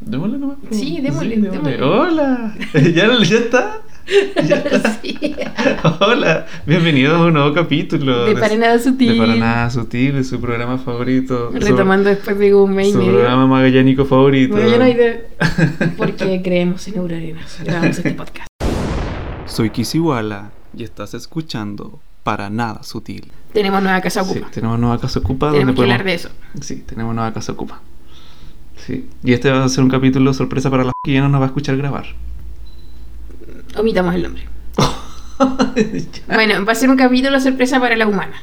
Démosle nomás. Sí, démosle, démosle. Hola. ¿Ya, ya está? ¿Ya está? Sí. Hola. Bienvenidos a un nuevo capítulo. De Para Nada Sutil. De Para Nada Sutil, de su programa favorito. su- Retomando después de un mes y Su, programa magallánico favorito. Bueno, ya no hay de... Porque creemos en Euroarenas. Grabamos este podcast. Soy Kisiwala y estás escuchando Para Nada Sutil. Tenemos nueva casa Sí, ocupa. tenemos nueva casa ocupa. Tenemos donde que podemos- hablar de eso. Sí, tenemos nueva casa ocupa. Sí. Y este va a ser un capítulo sorpresa para las que ya no nos va a escuchar grabar. Omitamos el nombre. Bueno, va a ser un capítulo sorpresa para la humana.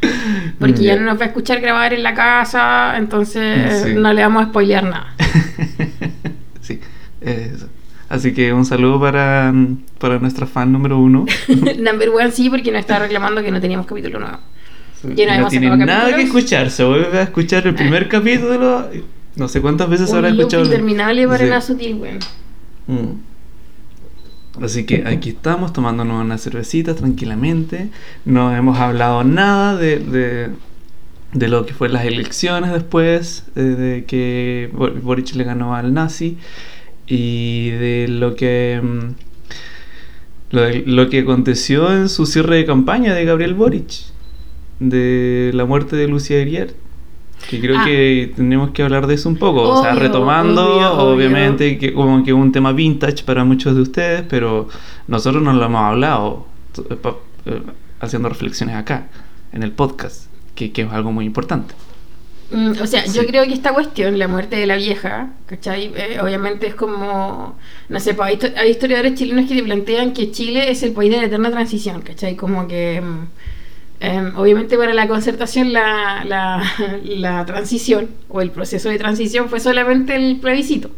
Porque ya Ya. no nos va a escuchar grabar en la casa, entonces Sí. no le vamos a spoilear nada. sí, eso. Así que un saludo para, para nuestra fan número uno. Number one sí, porque nos está reclamando que no teníamos capítulo nuevo. Sí, Ya no no tiene nada que escuchar. Se vuelve a escuchar el primer capítulo. No sé cuántas veces habrá escuchado. interminable para sutil, weón. Así que aquí estamos tomándonos una cervecita tranquilamente. No hemos hablado nada de, de, de lo que fue las elecciones después, eh, de que Bo- Boric le ganó al nazi y de lo que mm, lo, lo que aconteció en su cierre de campaña de Gabriel Boric, de la muerte de Lucia Erier. Que creo Ah. que tenemos que hablar de eso un poco. o sea, Obvio, retomando, obvio, obvio. obviamente, que como que un tema vintage para muchos de ustedes, pero nosotros no lo hemos hablado eh, eh, haciendo reflexiones acá, en el podcast, que, que es algo muy importante. Mm, o sea, yo Sí. creo que esta cuestión, la muerte de la vieja, ¿cachai? Eh, obviamente es como, no sé, pues, hay, hay historiadores chilenos que te plantean que Chile es el país de la eterna transición, ¿cachai? Como que, mm, em, obviamente para la concertación la, la, la transición o el proceso de transición fue solamente el plebiscito,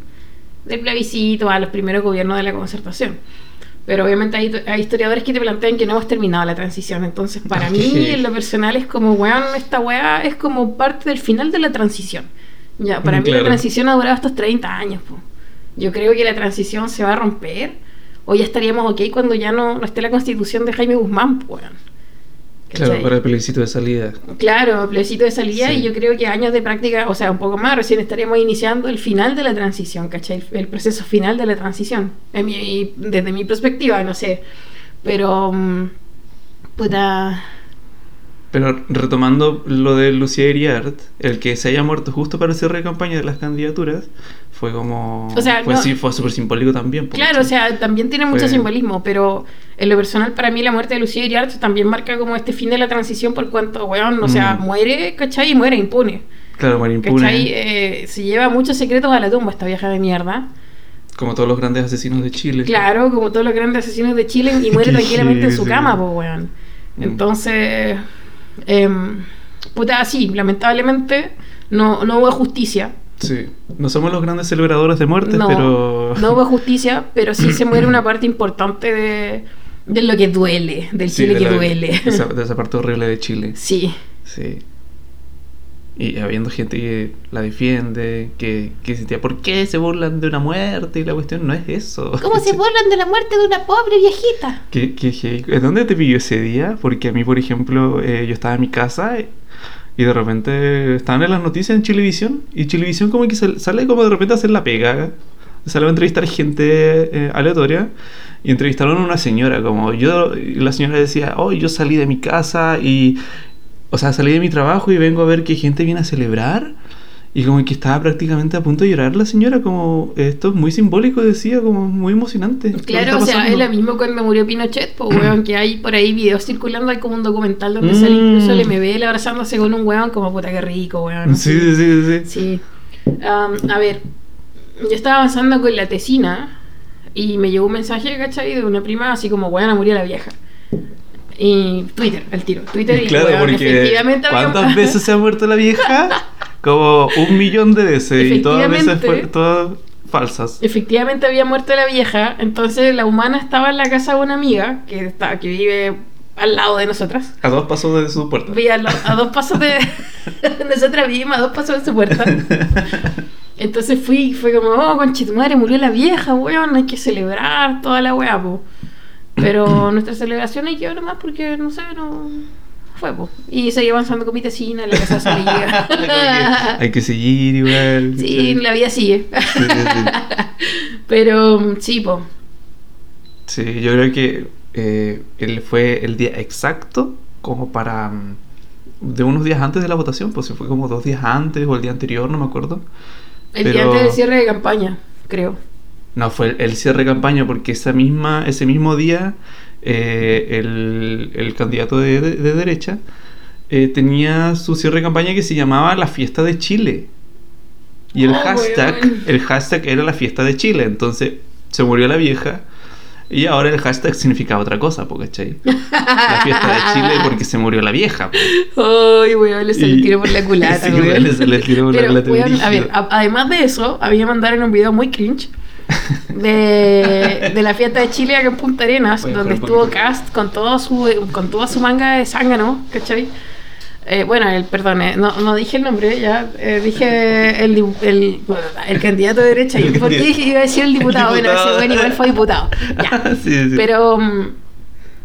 del plebiscito a los primeros gobiernos de la concertación. Pero obviamente hay, hay historiadores que te plantean que no hemos terminado la transición. Entonces, para mí, en lo personal, es como, weón, esta weá es como parte del final de la transición. Ya, para mí la transición ha durado estos 30 años. po. Yo creo que la transición se va a romper. O ya estaríamos ok cuando ya no, no esté la constitución de Jaime Guzmán, po, Claro, para el plebiscito de salida. Claro, plebiscito de salida Sí. y yo creo que años de práctica, o sea, un poco más, recién estaríamos iniciando el final de la transición, ¿cachai? El, el proceso final de la transición, en mi- desde mi perspectiva, no sé. Pero, mm, puta, Pero retomando lo de Lucía Iriart, el que se haya muerto justo para el cierre de campaña de las candidaturas, fue como... O sea, fue, no- sí, fue súper simbólico también. claro, o sea, también tiene mucho Fue- simbolismo, pero en lo personal para mí la muerte de Lucía Iriart también marca como este fin de la transición por cuanto, weón, o sea, Mm. muere, ¿cachai? Y muere impune. Claro, bueno, impune. ¿Cachai? Eh, se lleva muchos secretos a la tumba esta vieja de mierda. Como todos los grandes asesinos de Chile. Claro, como todos los grandes asesinos de Chile y muere tranquilamente en su cama, pues, weón. Mm. Entonces, em, puta, sí, lamentablemente no, no hubo justicia. Sí. No somos los grandes celebradores de muertes, No, pero... no hubo justicia, pero sí se muere una parte importante de, de lo que duele, del Sí, Chile de que la- duele. De esa, de esa parte horrible de Chile. Sí, Sí. Y habiendo gente que la defiende, que, que sentía, ¿por qué se burlan de una muerte? Y la cuestión no es eso. ¿Cómo se burlan de la muerte de una pobre viejita? ¿Qué, qué, qué- ¿Dónde te pilló ese día? Porque a mí, por ejemplo, eh, yo estaba en mi casa y de repente estaban en las noticias en Chilevisión y Chilevisión como que sal- sale como de repente a hacer la pega. Sale a entrevistar gente eh, aleatoria y entrevistaron a una señora como yo, y la señora decía, oh, yo salí de mi casa y, o sea, salí de mi trabajo y vengo a ver que gente viene a celebrar. Y como que estaba prácticamente a punto de llorar la señora, como esto es muy simbólico, decía, como muy emocionante. Claro, o sea, es pasando". lo mismo cuando murió Pinochet, pues, weón, que hay por ahí videos circulando, hay como un documental donde Mm. sale incluso el MBL abrazándose con un weón, como puta que rico, weón. Sí, sí, sí, sí. Sí. Am, a ver, yo estaba avanzando con la tesina y me llegó un mensaje, ¿cachai? De una prima así como, weón, murió la vieja. Y Twitter, al tiro. Twitter y, Claro, weón, porque efectivamente había- ¿cuántas veces se ha muerto la vieja? Como un millón de veces y todas veces fue, todas falsas. Efectivamente había muerto la vieja, entonces la humana estaba en la casa de una amiga que, está, que vive al lado de nosotras. A dos pasos de su puerta. Al- a, dos pasos de... nosotras vivimos a dos pasos de su puerta. Entonces fui fue como, oh, conche tu madre, murió la vieja, weón, hay que celebrar toda la weá, po. Pero nuestra celebración hay que ver nomás porque, no sé, no... fue, po. Y seguí avanzando con mi tesina, la casa salía. Hay que seguir igual. Sí, la vida sigue. Sí, sí. Pero sí, po. Sí, yo creo que eh, él fue el día exacto como para... mm, De unos días antes de la votación, pues se fue como dos días antes o el día anterior, no me acuerdo. El día Pero- antes del cierre de campaña, creo. No, fue el, el cierre de campaña porque esa misma, ese mismo día eh, el, el candidato de, de- de derecha eh, tenía su cierre de campaña que se llamaba la fiesta de Chile. Y el Oh, hashtag, weón. el hashtag era la fiesta de Chile. Entonces se murió la vieja y ahora el hashtag significa otra cosa, ¿cachai? La fiesta de Chile porque se murió la vieja. Ay, weón, le salió tiro por la culata, Sí, weón. le tiro por la Pero, culata weón, brígido. a ver, a- además de eso, a mí me mandaron un video muy cringe de, de la fiesta de Chile acá en Punta Arenas, Voy donde estuvo. Cast con todo su con toda su manga de zángano, ¿cachai? Eh, bueno, el, perdón, eh, no, no dije el nombre, ya eh, dije el, el, el candidato de derecha. ¿Y por qué iba a decir el diputado? El Bueno, diputado. ese bueno igual fue diputado. Ya. Sí, sí. Pero mm,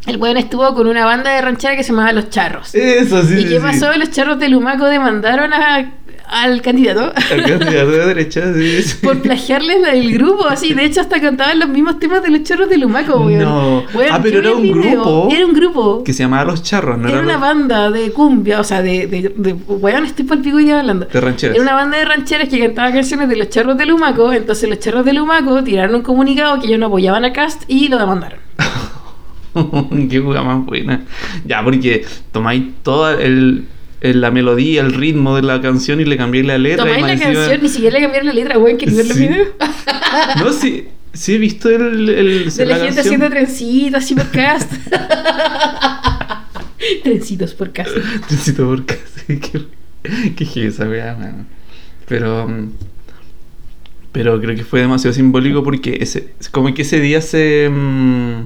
el weón estuvo con una banda de ranchera que se llamaba Los Charros. Eso, sí. ¿Y sí, qué pasó? Los charros de Lumaco demandaron a- al candidato El candidato de derecha, sí, sí. por plagiarles del grupo, así. De hecho, hasta cantaban los mismos temas de los charros de Lumaco, weón. No. Weón, Ah, pero era un el video. grupo Era un grupo. que se llamaba Los Charros, ¿no Era una los- banda de cumbia, o sea, de, de, de weón, estoy por el pico día hablando. De rancheras. Era una banda de rancheras que cantaba canciones de los charros de Lumaco. Entonces, los charros de Lumaco tiraron un comunicado que ellos no apoyaban a Cast y lo demandaron. Qué hueá más buena. Ya, porque tomáis toda el, el- la melodía, el ritmo de la canción y le cambiáis la letra. y Tomáis la encima- canción, ni siquiera le cambiaron la letra, weón, ¿quieres ver los videos? No, sí, sí he visto el, el- De la, gente canción. haciendo trencitos así por cast. Trencitos por cast. Trencito por casa. Qué, qué esa weá, mano. Pero. Pero creo que fue demasiado simbólico porque ese, como que ese día se. mm,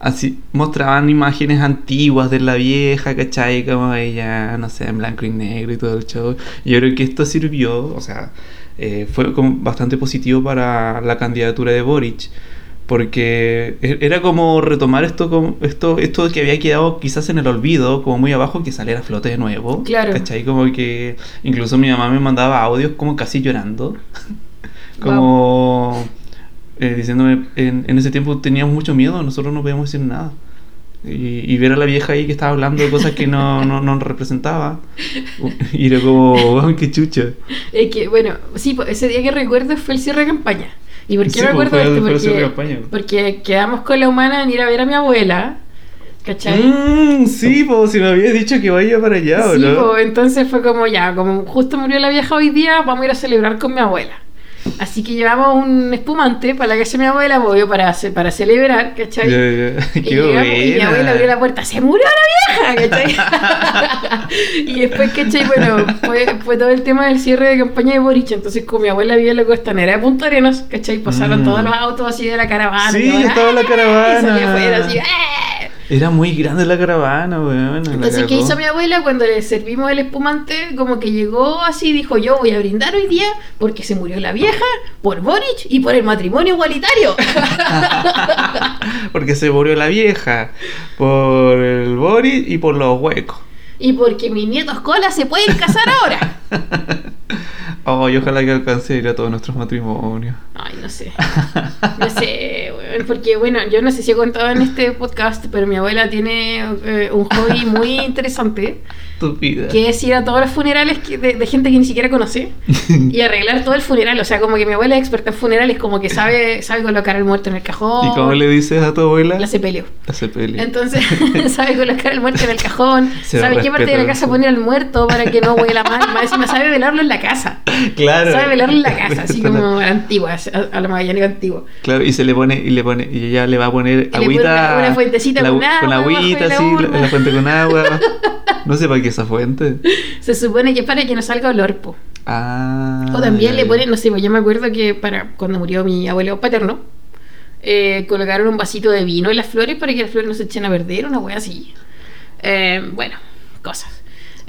así mostraban imágenes antiguas de la vieja, ¿cachai? Como ella, no sé, en blanco y negro y todo el show. Yo creo que esto sirvió, o sea, eh, fue como bastante positivo para la candidatura de Boric. Porque e- era como retomar esto, esto, esto que había quedado quizás en el olvido, como muy abajo, que saliera a flote de nuevo. Claro. ¿Cachai? Como que incluso mi mamá me mandaba audios como casi llorando. como eh, diciéndome, en, en ese tiempo teníamos mucho miedo, nosotros no podíamos decir nada. Y, y ver a la vieja ahí que estaba hablando de cosas que no, no, no representaba. Y era como, wow, qué chucha. Es que, bueno, sí, ese día que recuerdo fue el cierre de campaña. ¿Y por qué Sí, me acuerdo fue esto? fue Porque, porque quedamos con la humana en ir a ver a mi abuela. ¿Cachai? Mm, sí, pues si me habías dicho que vaya para allá, ¿o Sí, no? pues, entonces fue como ya, como justo murió la vieja hoy día, vamos a ir a celebrar con mi abuela. Así que llevamos un espumante para la casa de mi abuela, obvio, para, para celebrar, ¿cachai? Ya, ya. Y, Qué llegamos, y mi abuela abrió la puerta, ¡se murió la vieja! ¿cachai? y después, ¿cachai? Bueno, fue, fue todo el tema del cierre de campaña de Boric. Entonces, como mi abuela vivía en la costanera de Punta Arenas, ¿cachai? Pasaron Mm. todos los autos así de la caravana. Sí, yo, estaba la ¡ah! caravana. Y afuera así, ¡ah! Era muy grande la caravana, weón. Entonces, ¿qué hizo mi abuela cuando le servimos el espumante? Como que llegó así, dijo, yo voy a brindar hoy día porque se murió la vieja, por Boric y por el matrimonio igualitario. Porque se murió la vieja, por el Boris y por los huecos. y porque mis nietos cola se pueden casar ahora. Oh, y ojalá que alcance a ir a todos nuestros matrimonios. Ay, no sé. No sé, porque bueno, yo no sé si he contado en este podcast, pero mi abuela tiene eh, un hobby muy interesante, Estúpida. que es ir a todos los funerales que- de, de gente que ni siquiera conoce y arreglar todo el funeral. O sea, como que mi abuela es experta en funerales, como que sabe, sabe colocar el muerto en el cajón. ¿Y cómo le dices a tu abuela? La sepelio. La sepelio. Entonces, sabe colocar el muerto en el cajón, Se sabe qué parte de la casa poner al muerto para que no huela mal. Más encima sabe velarlo en la casa. Claro. Sabe velarlo en la casa, así como antigua, a, la magallánica antigua. Claro, y se le pone, y le pone, y ella le va a poner le pone agüita. una- una fuentecita la- con agua Con agüita, la sí, la, fuente con agua. No sé para qué esa fuente. Se supone que es para que no salga olor, po. Ah. O también le ya. ponen, no sé, pues yo me acuerdo que para cuando murió mi abuelo paterno, eh, colocaron un vasito de vino en las flores para que las flores no se echen a perder, una wea así. Eh, bueno, cosas.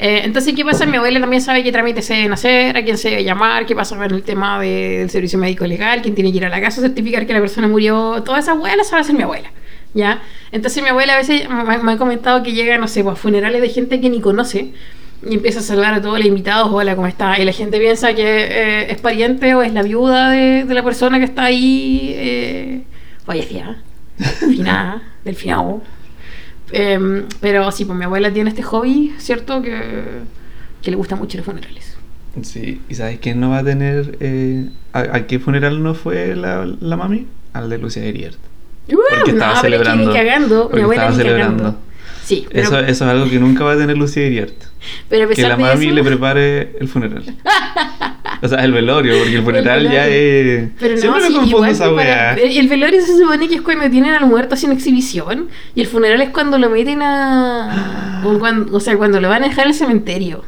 Eh, entonces, ¿qué pasa? Mi abuela también sabe qué trámites se deben hacer, a quién se debe llamar, qué pasa con el tema de- del servicio médico legal, quién tiene que ir a la casa a certificar que la persona murió. Todas esas weas las sabe hacer mi abuela. ¿ya? Entonces mi abuela a veces me, me ha comentado que llega, no sé, pues, a funerales de gente que ni conoce y empieza a saludar a todos los invitados, hola, ¿cómo está? Y la gente piensa que eh, es pariente o es la viuda de, de la persona que está ahí eh, fallecida, finada, del finado. Em, pero sí, pues mi abuela tiene este hobby, ¿cierto? Que, que le gusta mucho los funerales. Sí, ¿y sabes quién no va a tener... eh, a, a qué funeral no fue la, la mami? Al de Lucia Eriert. Porque estaba no, pero que celebrando. ni cagando, mi abuela estaba celebrando. cagando. Sí, pero, Eso, eso es algo que nunca va a tener Lucia Eriert. pero a Que pesar la de mami eso- le prepare el funeral. o sea, el velorio, porque el funeral ya es... Pero no, Siempre me sí, confundo igual esa para- weá. el, el velorio se supone que es cuando tienen al muerto sin exhibición y el funeral es cuando lo meten a... o, cuando- o sea, cuando lo van a dejar al cementerio.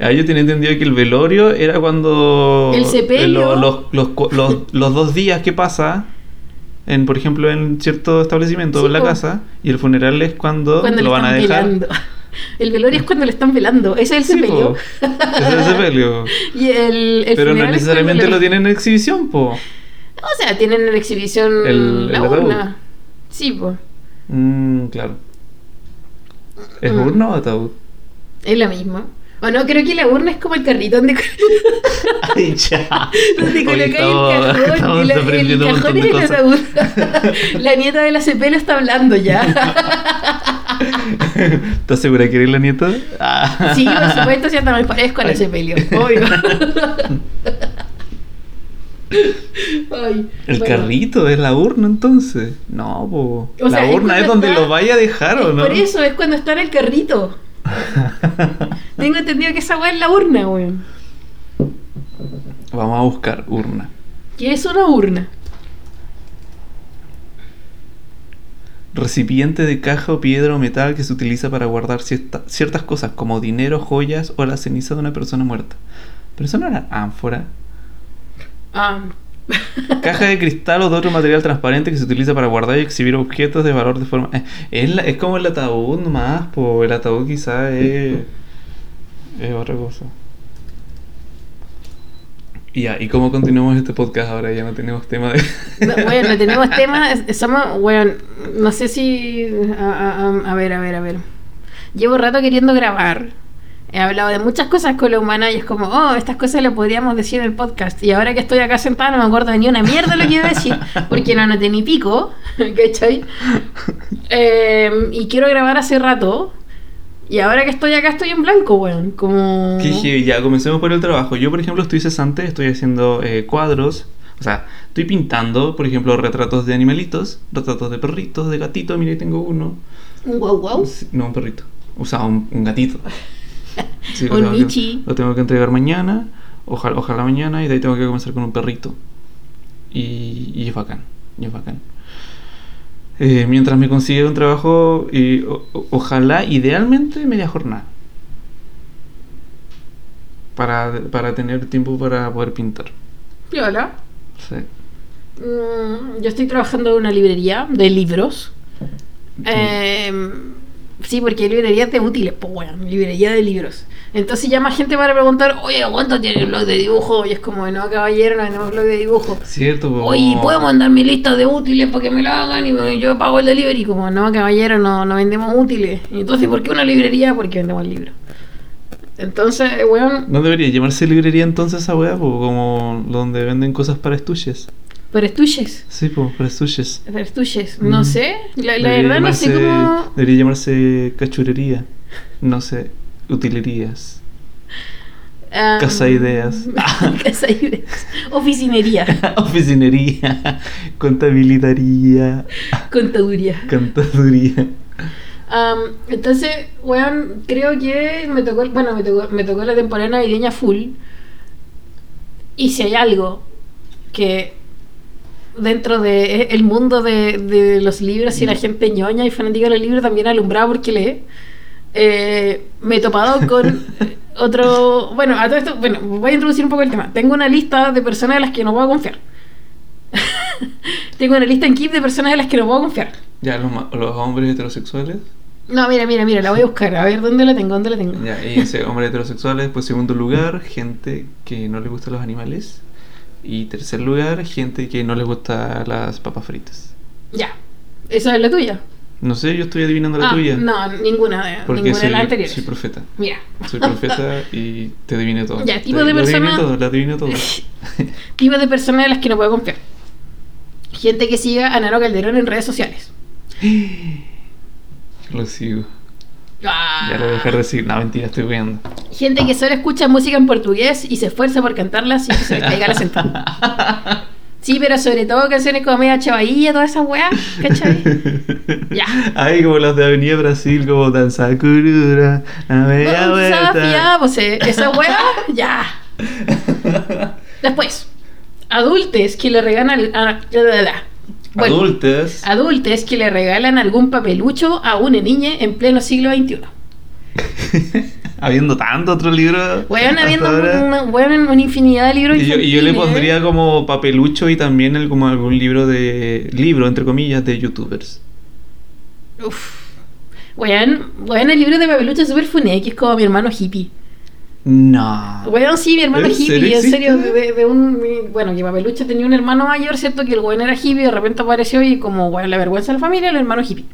Ah, yo tenía entendido que el velorio era cuando... El sepelio. lo- los, los, los- los dos días que pasa, en, por ejemplo, en cierto establecimiento Sí, o en la casa, y el funeral es cuando, Cuando lo van a dejar. El velorio es cuando le están velando. Ese es el Sí, sepelio. po. Ese es el sepelio. y el, el Pero no necesariamente lo tienen en exhibición, po. O sea, tienen en exhibición El- la el ataúd. urna. Sí, pues. Mm, claro. ¿Es Mm. urna o ataúd? Es lo mismo. O no, creo que la urna es como el carrito donde, Ay, ya. donde colocáis el cajón. y la- el cajón es el ataúd. la nieta de la cepelo está hablando ya. ¿Estás segura que eres la nieta? Ah. sí, por supuesto, si hasta me parezco a la cepelio. Obvio. Ay, El bueno. carrito es la urna entonces. No, po. O sea, la urna es donde está- lo vaya a dejar o no. Por eso es cuando está en el carrito. Tengo entendido que esa weá es la urna, weón. Vamos a buscar urna. ¿Qué es una urna? Recipiente de caja o piedra o metal que se utiliza para guardar cierta- ciertas cosas como dinero, joyas o la ceniza de una persona muerta. Pero eso no era ánfora. Ah, Caja de cristal o de otro material transparente que se utiliza para guardar y exhibir objetos de valor de forma. eh, Es, la- es como el ataúd nomás, po. El ataúd quizás es. Es otra cosa. Y ¿y cómo continuamos este podcast ahora? Ya no tenemos tema de. No, bueno, no tenemos tema. es- Somos, bueno, no sé si. A, ver, a ver, a ver. Llevo rato queriendo grabar. He hablado de muchas cosas con la humana y es como, oh, estas cosas las podríamos decir en el podcast. Y ahora que estoy acá sentada no me acuerdo ni una mierda lo que iba a decir, porque no anoté ni pico, ¿cachai? Eh, y quiero grabar hace rato. Y ahora que estoy acá estoy en blanco, weón. Como. Qué. Ya, comencemos por el trabajo. Yo, por ejemplo, estoy cesante, estoy haciendo eh, cuadros. O sea, estoy pintando, por ejemplo, retratos de animalitos, retratos de perritos, de gatitos. Mira, ahí tengo uno. Un guau. Sí, No, un perrito. O sea, un, un gatito. Sí, lo Un tengo que- Michi. lo tengo que entregar mañana. Ojalá, ojalá mañana. Y de ahí tengo que comenzar con un perrito. Y, y es bacán. Y es bacán. Eh, mientras me consigue un trabajo, y o- ojalá, idealmente, media jornada. Para, para tener tiempo para poder pintar. Piola. Sí. Mm, yo estoy trabajando en una librería de libros. Eh, sí, porque hay librerías de útiles, pues bueno, librería de libros. Entonces llama gente para preguntar, oye, ¿cuánto tiene el blog de dibujo? Y es como, no, caballero, no tenemos blog de dibujo. Cierto, po. Oye, ¿puedo mandar mi lista de útiles para que me la hagan y yo pago el delivery? Como, no, caballero, no, no vendemos útiles. Y entonces, ¿por qué una librería? Porque vendemos libros. Entonces, weón, No debería llamarse librería entonces esa weá, como donde venden cosas para estuches. Pero estuches. Sí, pues, para estuches. Pero estuches, no Mm. sé. La, verdad no sé cómo. Debería llamarse cachurería. No sé, utilerías. Ah, Casa Ideas. Casa Ideas. Oficinería. Oficinería. Contabilitaría. Contaduría. Cantaduría. Am, entonces, weón, creo que me tocó, bueno, me tocó, me tocó la temporada navideña full. Y si hay algo que dentro de e, el mundo de, de los libros y la gente ñoña y fanática de los libros también alumbrada porque lee, eh, me he topado con otro... Bueno, a todo esto, bueno, voy a introducir un poco el tema. Tengo una lista de personas en las que no puedo confiar. Tengo una lista en Keep de personas en las que no puedo confiar. Ya, los, los hombres heterosexuales. No, mira, mira, mira, la voy a buscar. A ver, ¿dónde la tengo? ¿Dónde la tengo? Ya, y ese hombres heterosexuales. Pues, segundo lugar, gente que no le gustan los animales. Y tercer lugar, gente que no le gustan las papas fritas. Ya. Esa es la tuya. No sé, yo estoy adivinando la Ah, tuya. No, ninguna de, Porque ninguna de soy, las anteriores. soy profeta. Mira. Soy profeta y te adiviné todo. Ya, tipo Te- de lo adiviné persona- todo, lo adiviné todo. Tipo de personas de las que no puedo confiar. Gente que siga a Nano Calderón en redes sociales. Lo sigo. Ah. Ya lo voy a dejar de decir. No, mentira, estoy viendo. Gente que solo escucha música en portugués y se esfuerza por cantarla sin que se le caiga el acento. Sí, pero sobre todo canciones como media chavadilla, toda esa weá, ¿cachai? Ya. Ay, como las de Avenida Brasil, como Danza Curura, la media vuelta. pues, esa weá, ya. Después, adultes que le regalan. a- bueno, Adultas. adultes que le regalan algún papelucho a una niña en pleno siglo XXI. Habiendo tanto otro libro. Weón, habiendo una, infinidad de libros Y yo, y yo le infantiles. pondría como papelucho y también el, como algún libro de. libro, entre comillas, de youtubers. Uf. Weón, weón, el libro de papelucho es súper funé, que es como mi hermano hippie. No. Weón, sí, mi hermano ¿En hippie, serio en serio, de, de un... Bueno, que Papelucho tenía un hermano mayor, ¿cierto? Que el weón era hippie, de repente apareció y como, weón, la vergüenza de la familia, el hermano hippie.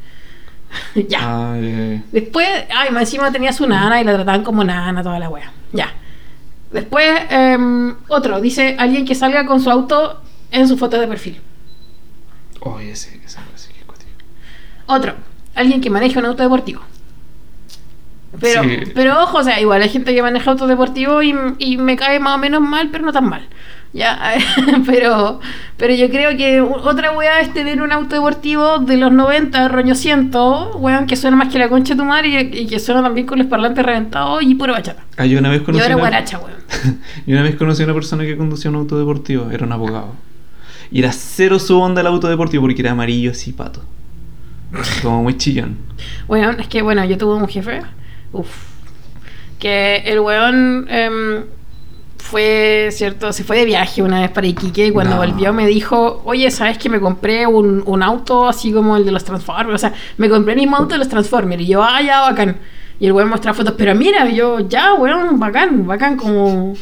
ya. Ay, ay. Después, ay, más encima tenía su nana y la trataban como nana, toda la wea. Ya. Después, em, otro, dice alguien que salga con su auto en su foto de perfil. Oye, ese, ese, ese, qué cuático. Otro, alguien que maneja un auto deportivo. Pero, Sí. pero ojo, o sea, igual hay gente que maneja auto deportivo y, y me cae más o menos mal, pero no tan mal. Ya, pero, pero yo creo que otra weá es tener un auto deportivo de los 90, roño ciento, weón, que suena más que la concha de tu madre y, y que suena también con los parlantes reventados y puro bachata. Ah, yo una vez Y conocí. ahora una- guaracha, weón. Yo una vez conocí a una persona que conducía un auto deportivo, era un abogado. Y era cero su onda el auto deportivo porque era amarillo así pato. Como muy chillón. Weón, es que bueno, yo tuve un jefe, uff, que el weón em, fue, cierto, se fue de viaje una vez para Iquique y cuando No. volvió me dijo, oye, ¿sabes que me compré un, un auto así como el de los Transformers? O sea, me compré el mismo auto de los Transformers y yo, ah, ya, bacán. Y el weón muestra fotos, pero mira, y yo, ya, weón, bacán, bacán, como,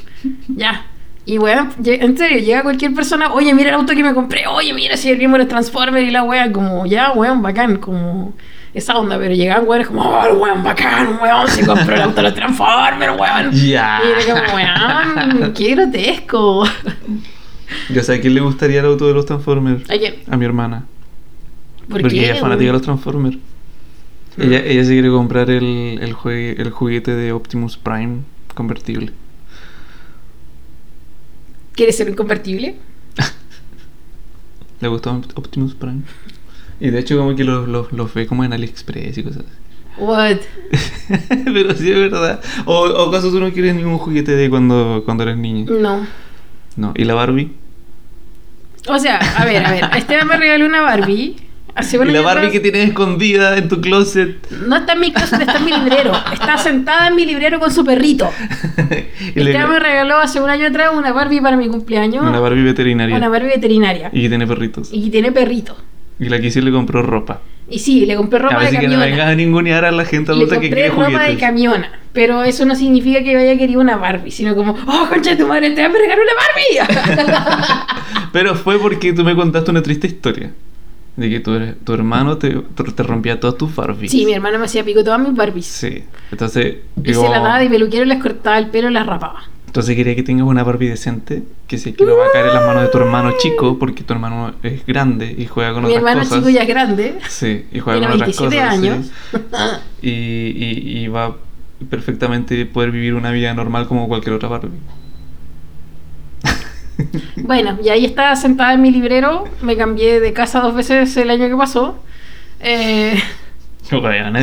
ya. Y weón, en serio, llega cualquier persona, oye, mira el auto que me compré, oye, mira si el mismo de los Transformers y la weón, como, ya, weón, bacán, como esa onda, pero llegaban weones como, oh, el weón, bacán, weón, se compró el auto de los Transformers, weón. Ya. Y era como, weón, qué grotesco. Yo sé a quién le gustaría el auto de los Transformers. ¿A quién? A mi hermana. ¿Por porque qué, ella es fanática de los Transformers. Ella, ella se quiere comprar el, el, jue- el juguete de Optimus Prime convertible. ¿Quieres ser un convertible? Le gustó Optimus Prime. Y de hecho como que los, los, los ve como en AliExpress y cosas así. What? Pero sí es verdad. O, o acaso tú no quieres ningún juguete de cuando, cuando eres niña. No. No. ¿Y la Barbie? O sea, a ver, a ver, Esteban me regaló una Barbie. Hace ¿Y la Barbie atrás. que tienes escondida en tu closet? No está en mi closet, está en mi librero. Está sentada en mi librero con su perrito. Y le- Esteban me regaló hace un año atrás una Barbie para mi cumpleaños. Una Barbie veterinaria. Una Barbie veterinaria. Y que tiene perritos. Y que tiene perrito. Y la que sí le compró ropa. Y sí, le compré a ropa ver de si que no camiona. vengas a ningunear a la gente le adulta que compré quiere ropa de camiona. Pero eso no significa que haya querido una Barbie, sino como, oh, concha de tu madre, te me regaló una Barbie. Pero fue porque tú me contaste una triste historia. De que tu, tu hermano te, te rompía todas tus Barbies. sí, mi hermano me hacía pico todas mis Barbies. Sí. Entonces, Y yo- se las daba de peluquero, les cortaba el pelo y las rapaba. Entonces quería que tengas una Barbie decente. Que sé que no va a caer en las manos de tu hermano chico. Porque tu hermano es grande y juega con Mi otras hermano cosas. chico ya es grande. Sí, y juega con otras 27 cosas. sí. años. Y, y, y va perfectamente poder vivir una vida normal como cualquier otra Barbie. Bueno, y ahí estaba sentada en mi librero. Me cambié de casa dos veces el año que pasó. Eh,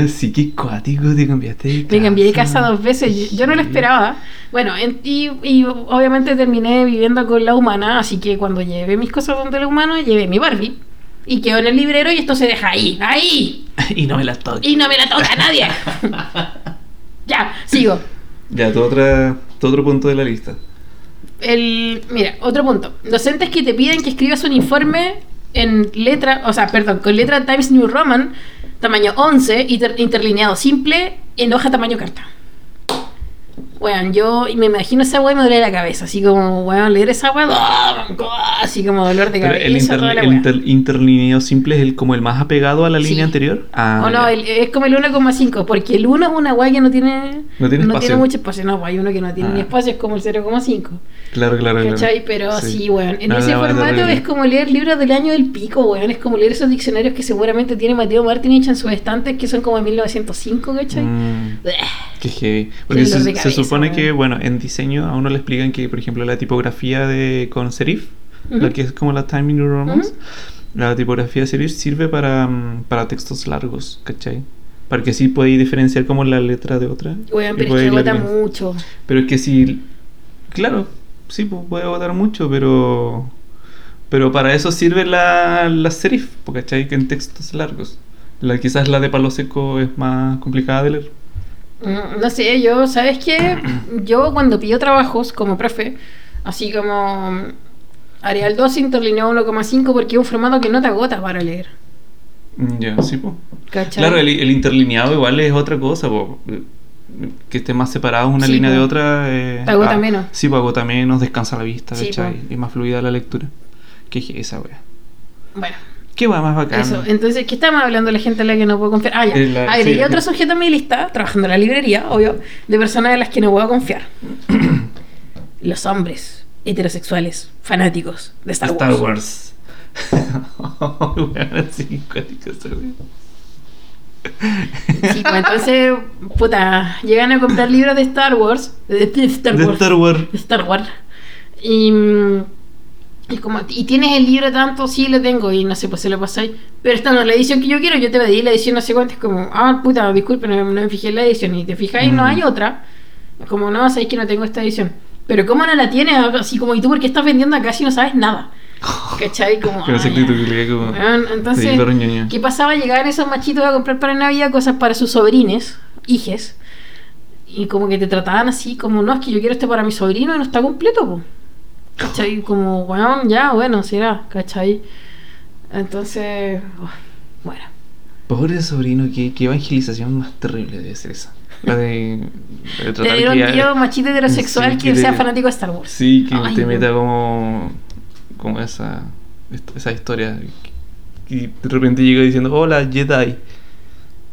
Sí que cuático te cambiaste de me cambié de casa dos veces. Yo, yo no lo esperaba. Bueno, en- y, y obviamente terminé viviendo con la humana. Así que cuando llevé mis cosas donde la humana, llevé mi Barbie. Y quedó en el librero y esto se deja ahí, ahí. y no me las toques. Y no me la toca nadie. ya, sigo. Ya, tu, otra, tu otro punto de la lista. El, mira, otro punto. Docentes que te piden que escribas un informe en letra, o sea, perdón, con letra Times New Roman, tamaño 11, inter- interlineado simple, en hoja tamaño carta. Weón, yo me imagino esa weá y me duele la cabeza. Así como, weón, leer esa weá, ¡ah! así como dolor de Pero cabeza. el, inter- inter- interlineado simple es el, como el más apegado a la Sí. línea anterior. Ah, o no, el- es como el 1,5, porque el 1 es una weá que no tiene, No tiene espacio. mucho espacio. No, pues hay uno que no tiene Ah. ni espacio, es como el 0,5. Claro, claro, claro. ¿Cachai? Pero sí, weón. En No, ese formato es como leer libros del año del pico, weón. Es como leer esos diccionarios que seguramente tiene Mateo Martinich en sus estantes, que son como de 1905, ¿cachai? Mm, qué heavy. Porque se, se cabeza, supone que, bueno, en diseño a uno le explican que, por ejemplo, la tipografía de con serif, Ujú. la que es como la Time New Romans, la tipografía de serif sirve para, mm, para textos largos, ¿cachai? Para que sí podéis diferenciar como la letra de otra. Y pero es que mucho. Pero es que si. Claro, sí, pues, puede agotar mucho, pero. Pero para eso sirve la, la serif, ¿cachai? Que en textos largos. La, quizás la de palo seco es más complicada de leer. Mm, No sé, yo, ¿sabes qué? Yo cuando pido trabajos como profe, así como mm, Arial 2 interlineado 1,5 porque es un formato que no te agota para leer. Mm, Ya, sí, pues. Claro, el, el interlineado igual es otra cosa, po. Que esté más separado una Sí, línea de otra. eh, Te agota menos. Sí, pues agota menos, descansa la vista, Sí, es más fluida la lectura. ¿Qué es esa wea? Bueno, ¿Qué wea más bacán? eso. Entonces, ¿qué estamos hablando de la gente a la que no puedo confiar? Ah, ya. Eh, la- A ver, sí. y otro sujeto en mi lista, trabajando en la librería, obvio, de personas de las que no puedo confiar. Los hombres heterosexuales, fanáticos de Star, Star Wars. Wars. Weón, sí, pues entonces, puta, llegan a comprar libros de Star Wars, de, de Star De Wars. Star Wars. de Star Wars. Y, mm, y como, ¿y tienes el libro tanto? Sí, lo tengo. Y no sé, pues se lo pasáis. Pero esta no es la edición que yo quiero. Yo te pedí la edición no sé cuánto. Es como, ah, puta, disculpe, no, no me fijé en la edición. Y te fijáis, no Mm. hay otra. Como, no, sabéis que no tengo esta edición. Pero ¿cómo no la tienes? Así como, ¿y tú por qué estás vendiendo acá si no sabes nada? ¿Cachai? Como, le como. Entonces, pero. ¿qué pasaba? Llegaban esos machitos a comprar para Navidad cosas para sus sobrines, hijes. Y como que te trataban así, como, no, es que yo quiero este para mi sobrino y no está completo, po. ¿Cachai? Como, weón, ya, bueno, será, ¿cachai? Entonces, bueno. Pobre sobrino, qué, qué evangelización más terrible debe ser esa. La de, de tratar Tener un tío machito heterosexual Sí, que, que sea te- fanático de Star Wars. Sí, que Ay, te no. meta como. como esa. esa historia. Y de repente llega diciendo, hola Jedi.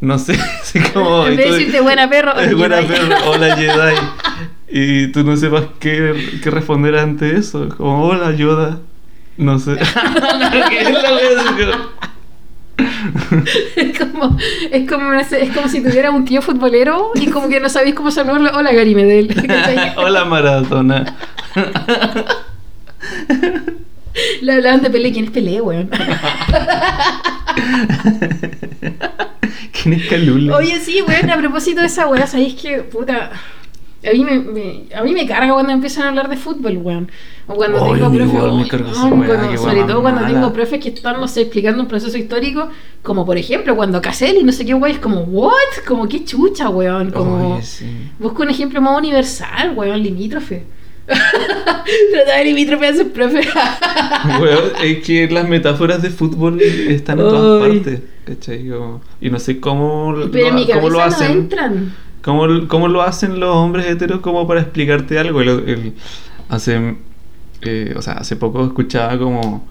No sé, así como. en vez de decirte buena perro, buena perro, hola Jedi. Y tú no sepas qué, qué responder ante eso. Como, hola Yoda. No sé. ¿Qué es como- es como, es como, una- es como si tuviera un tío futbolero y como que no sabéis cómo saludarlo. Hola Gary Medel. Hola Maradona. Le hablaban de Pelé. ¿Quién es Pelé, weón? ¿Quién es Calula? Oye, sí, weón, a propósito de esa weá, ¿sabéis que, puta? A mí me, me- a mí me carga cuando empiezan a hablar de fútbol, weón. O cuando tengo profes. qué sobre todo cuando tengo profes que están, no sé, explicando un proceso histórico, como por ejemplo cuando Caselli, no sé qué weón, es como, ¿what? Como qué chucha, weón. Como, sí. busco un ejemplo más universal, weón, limítrofe. Trataba de limítrofe a sus profes. Weón, es que las metáforas de fútbol están en todas partes. ¿cachai? Como- Y no sé cómo, Pero en mi lo, cómo lo cabeza no hacen. entran. ¿Cómo, cómo lo hacen los hombres heteros como para explicarte algo? El- el- hace, eh, o sea, hace poco escuchaba como,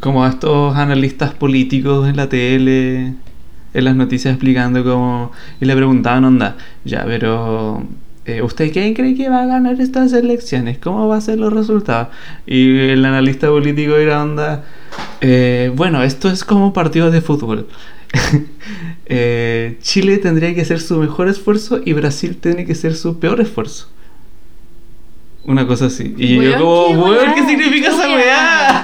como a estos analistas políticos en la tele, en las noticias explicando como... Y le preguntaban, onda, ya, pero... eh, ¿Usted quién cree que va a ganar estas elecciones? ¿Cómo va a ser los resultados? Y el analista político era onda... eh, bueno, esto es como partidos de fútbol. Eh, Chile tendría que hacer su mejor esfuerzo y Brasil tiene que ser su peor esfuerzo. Una cosa así. Y Weón, yo como, qué weón, ¿qué significa qué esa weá.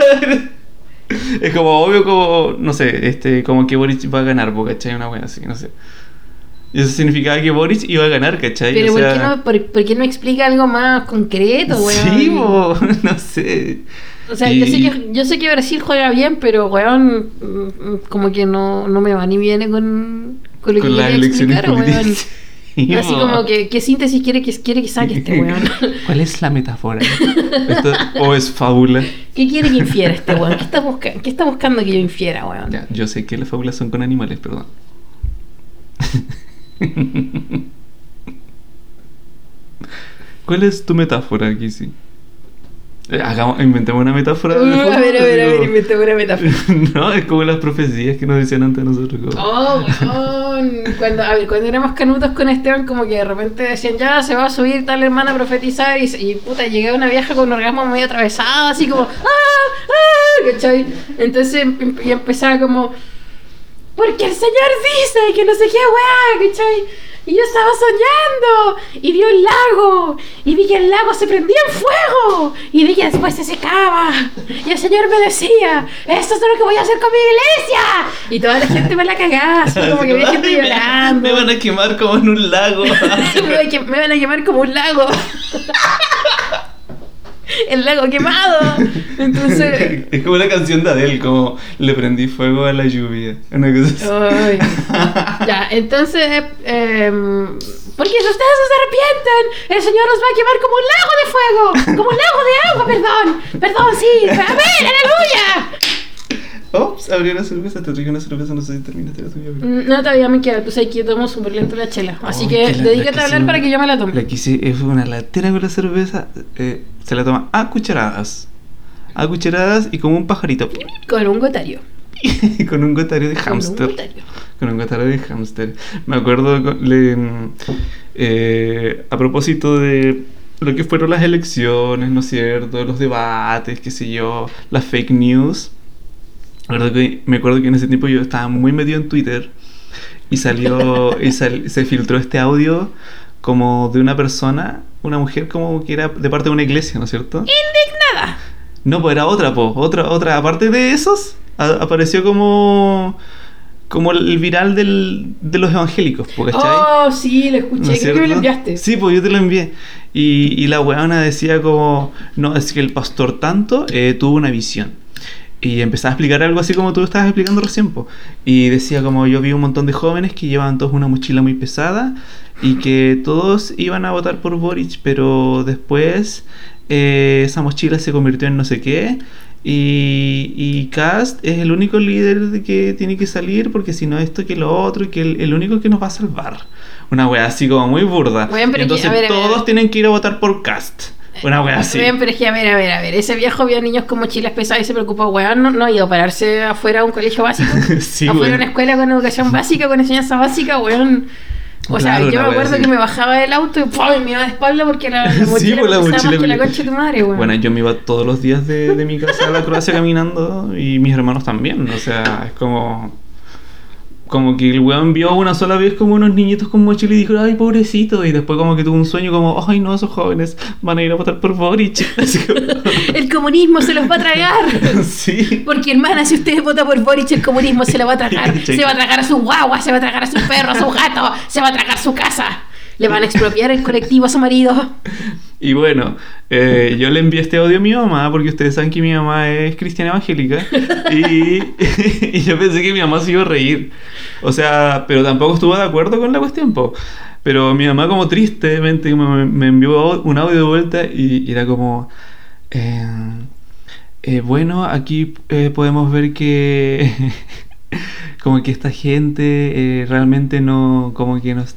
es como obvio como, no sé, este, como que Boric va a ganar, ¿cachai? Una weá así, no sé. Y eso significaba que Boric iba a ganar, ¿cachai? Pero O ¿por, sea, qué no, por, por qué no explica algo más concreto, weón? Sí, no sé. O sea, Y- yo, sé que, yo sé que Brasil juega bien, pero, weón, mm, como que no, no me va ni viene con, con lo que Con las quiere elecciones explicar, weón. Así como que, ¿qué síntesis quiere que, quiere que saque este weón? ¿Cuál es la metáfora? ¿O es fábula? ¿Qué quiere que infiera este weón? ¿Qué está, busca ¿Qué está buscando que yo infiera, weón? Ya, yo sé que las fábulas son con animales, perdón. ¿Cuál es tu metáfora aquí, sí? Eh, Hagamos, inventemos una metáfora. Uh, de a ver, a ver, a ver, inventemos una metáfora. no, es como las profecías que nos decían antes nosotros. como- Oh, weón. Cuando, a ver, cuando éramos canutos con Esteban, como que de repente decían, ya se va a subir tal hermana a profetizar. Y, y puta, llegaba una vieja con un orgasmo medio atravesado, así como, ¡ah! ¡ah! ¿cachai? Entonces em- y empezaba como, porque el Señor dice que no sé qué, weá, ¿cachai? Y yo estaba soñando y vi un lago y vi que el lago se prendía en fuego y vi que después se secaba y el Señor me decía, esto es lo que voy a hacer con mi iglesia y toda la gente me la cagaba, así como que había gente llorando. Me van a quemar como en un lago. me van a quemar como un lago. El lago quemado. Entonces, es como la canción de Adele, como le prendí fuego a la lluvia. Una cosa así. Ay. Ya, entonces, em, porque si ustedes se arrepienten, el Señor los va a quemar como un lago de fuego, como un lago de agua, perdón, perdón, sí, amén, aleluya. Ops, abrí una cerveza, te traje una cerveza, no sé si terminaste la tuya. Mm, No, todavía me queda, que yo tomo súper lento la chela, así Oh, que la- dedícate la a hablar para que yo me la tome. La que sí es una latera con la cerveza, eh, se la toma a cucharadas. A cucharadas y como un pajarito. Con un gotario. con un gotario de hámster. Con un gotario de hámster. Me acuerdo con- le, mm, eh, a propósito de lo que fueron las elecciones, ¿no es cierto? Los debates, qué sé yo, las fake news. Me acuerdo que, me acuerdo que en ese tiempo yo estaba muy metido en Twitter y salió y sal- se filtró este audio como de una persona, una mujer como que era de parte de una iglesia, ¿no es cierto? Indignada. No, pues era otra, pues, otra, otra. Aparte de esos, a- apareció como como el viral del, de los evangélicos, po, ¿cachai? Oh, sí, lo ¿No escuché, es creo que me lo cierto? enviaste. Sí, pues yo te lo envié. Y, y la weona decía como, no, es que el pastor tanto eh, tuvo una visión. Y empezaba a explicar algo así como tú estabas explicando recién. po. Y decía como yo vi un montón de jóvenes que llevaban todos una mochila muy pesada y que todos iban a votar por Boric, pero después eh, esa mochila se convirtió en no sé qué. Y, y Cast es el único líder de que tiene que salir porque si no esto que lo otro y que el, el único que nos va a salvar. Una wea así como muy burda. Entonces que- ver, todos tienen que ir a votar por Cast. Una wea así. Bien, pero es que, a ver, a ver, a ver. Ese viejo vio niños con mochilas pesadas y se preocupó, weón. No, no ha ido a pararse afuera a un colegio básico. Sí, afuera a una escuela con educación básica, con enseñanza básica, weón. O sea, Claro, yo una me acuerdo así. que me bajaba del auto y ¡pum! me iba de espalda porque la, la Sí, mochila pues, la mochila más que la concha de tu madre, weón. Bueno, yo me iba todos los días de, de mi casa a la Croacia caminando y mis hermanos también. O sea, es como. Como que el weón vio una sola vez como unos niñitos con mochila y dijo, ay, pobrecito. Y después, como que tuvo un sueño como, ay, no, esos jóvenes van a ir a votar por Boric. El comunismo se los va a tragar. sí. Porque hermana, si usted vota por Boric, el comunismo se lo va a tragar. Se va a tragar a su guagua, se va a tragar a su perro, a su gato, se va a tragar su casa. Le van a expropiar el colectivo a su marido. Y bueno, eh, yo le envié este audio a mi mamá porque ustedes saben que mi mamá es cristiana evangélica y, y yo pensé que mi mamá se iba a reír. O sea, pero tampoco estuvo de acuerdo con la cuestión, po. Pero mi mamá como tristemente me, envió un audio de vuelta y, era como... eh, eh, bueno, aquí eh, podemos ver que como que esta gente realmente no como que nos,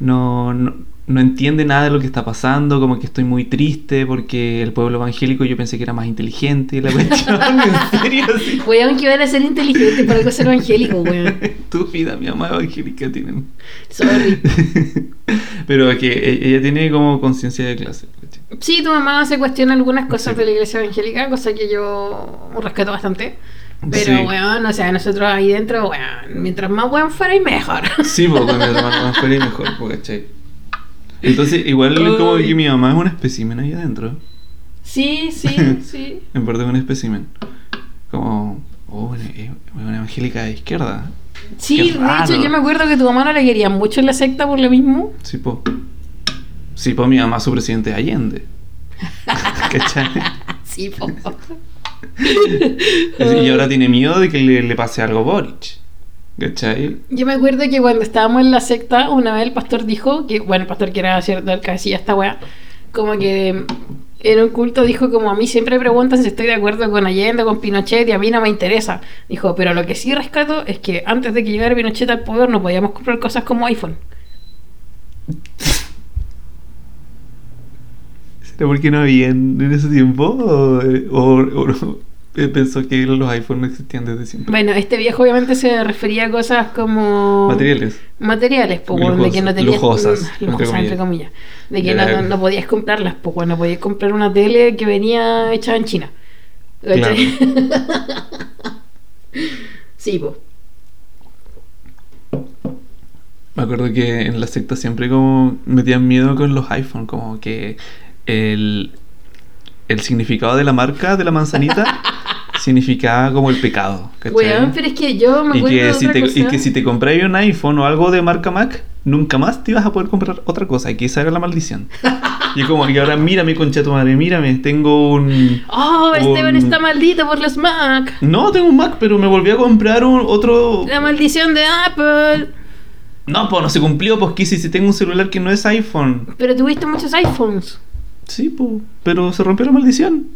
no, no, no entiende nada de lo que está pasando, como que estoy muy triste porque el pueblo evangélico yo pensé que era más inteligente y la cuestión, en serio. Weón, que van a ser inteligentes para algo ser evangélico, weón. Estúpida, mi mamá evangélica tienen. Sorry. Pero que e- ella tiene como conciencia de clase. ¿cachai? Sí, tu mamá se cuestiona algunas cosas Sí. de la iglesia evangélica, cosa que yo respeto bastante. Pero, Sí. weón, o sea, nosotros ahí dentro, weón, mientras más weón fuera y mejor. Sí, pues con mi hermano más fuera y mejor, po, ¿cachai? Entonces, igual como Ay. que mi mamá es un espécimen ahí adentro. Sí, sí, sí. En parte es un espécimen. Como, oh, una, es una evangélica de izquierda. Sí, de hecho, yo me acuerdo que tu mamá no le quería mucho en la secta por lo mismo. Sí, po. Sí, po, mi mamá su presidente de Allende. ¿Cachai? Sí, po. Y ahora tiene miedo de que le, le pase algo a Boric. ¿Cachai? Yo me acuerdo que cuando estábamos en la secta, una vez el pastor dijo que, bueno, el pastor que era el que hacía esta weá, como que en un culto dijo como a mí siempre preguntan si estoy de acuerdo con Allende con Pinochet y a mí no me interesa. Dijo, pero lo que sí rescato es que antes de que llegara Pinochet al poder no podíamos comprar cosas como iPhone. ¿Será porque no había en, ese tiempo? ¿O, o- o- pensó que los iPhones existían desde siempre? Bueno, este viejo obviamente se refería a cosas como... Materiales. Materiales, pues, de que no tenías... lujosas, mm, lujosas, entre comillas. De que no, no podías comprarlas, pues, no podías comprar una tele que venía hecha en China. ¿Cachai? sí, pues. Me acuerdo que en la secta siempre como metían miedo con los iPhones, como que el, el significado de la marca de la manzanita significaba como el pecado. Weón, pero es que yo me y, acuerdo que de si te, y que si te compras un iPhone o algo de marca Mac, nunca más te ibas a poder comprar otra cosa. Y que esa era la maldición. y como, y ahora mírame, concha tu madre, mírame, tengo un... Oh, Esteban un- está maldito por los Mac. No, tengo un Mac, pero me volví a comprar un otro... La maldición de Apple. No, pues no se cumplió, pues quise si tengo un celular que no es iPhone. Pero tuviste muchos iPhones. Sí, pues, pero se rompió la maldición.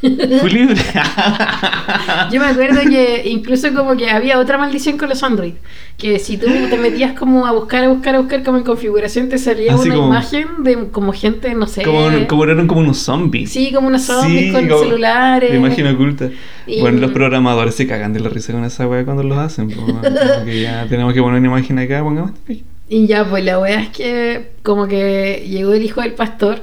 Fui libre. Yo me acuerdo que incluso como que había otra maldición con los Android. Que si tú te metías como a buscar, a buscar, a buscar como en configuración, te salía Así una como- imagen de como gente, no sé. como, como eran como unos zombies. Sí, como unos zombies Sí, con como- celulares. Imagen oculta. Y- Bueno, los programadores se cagan de la risa con esa weá cuando los hacen. bueno, como que ya tenemos que poner una imagen acá, pongamos. esta imagen. Y ya, pues la wea es que como que llegó el hijo del pastor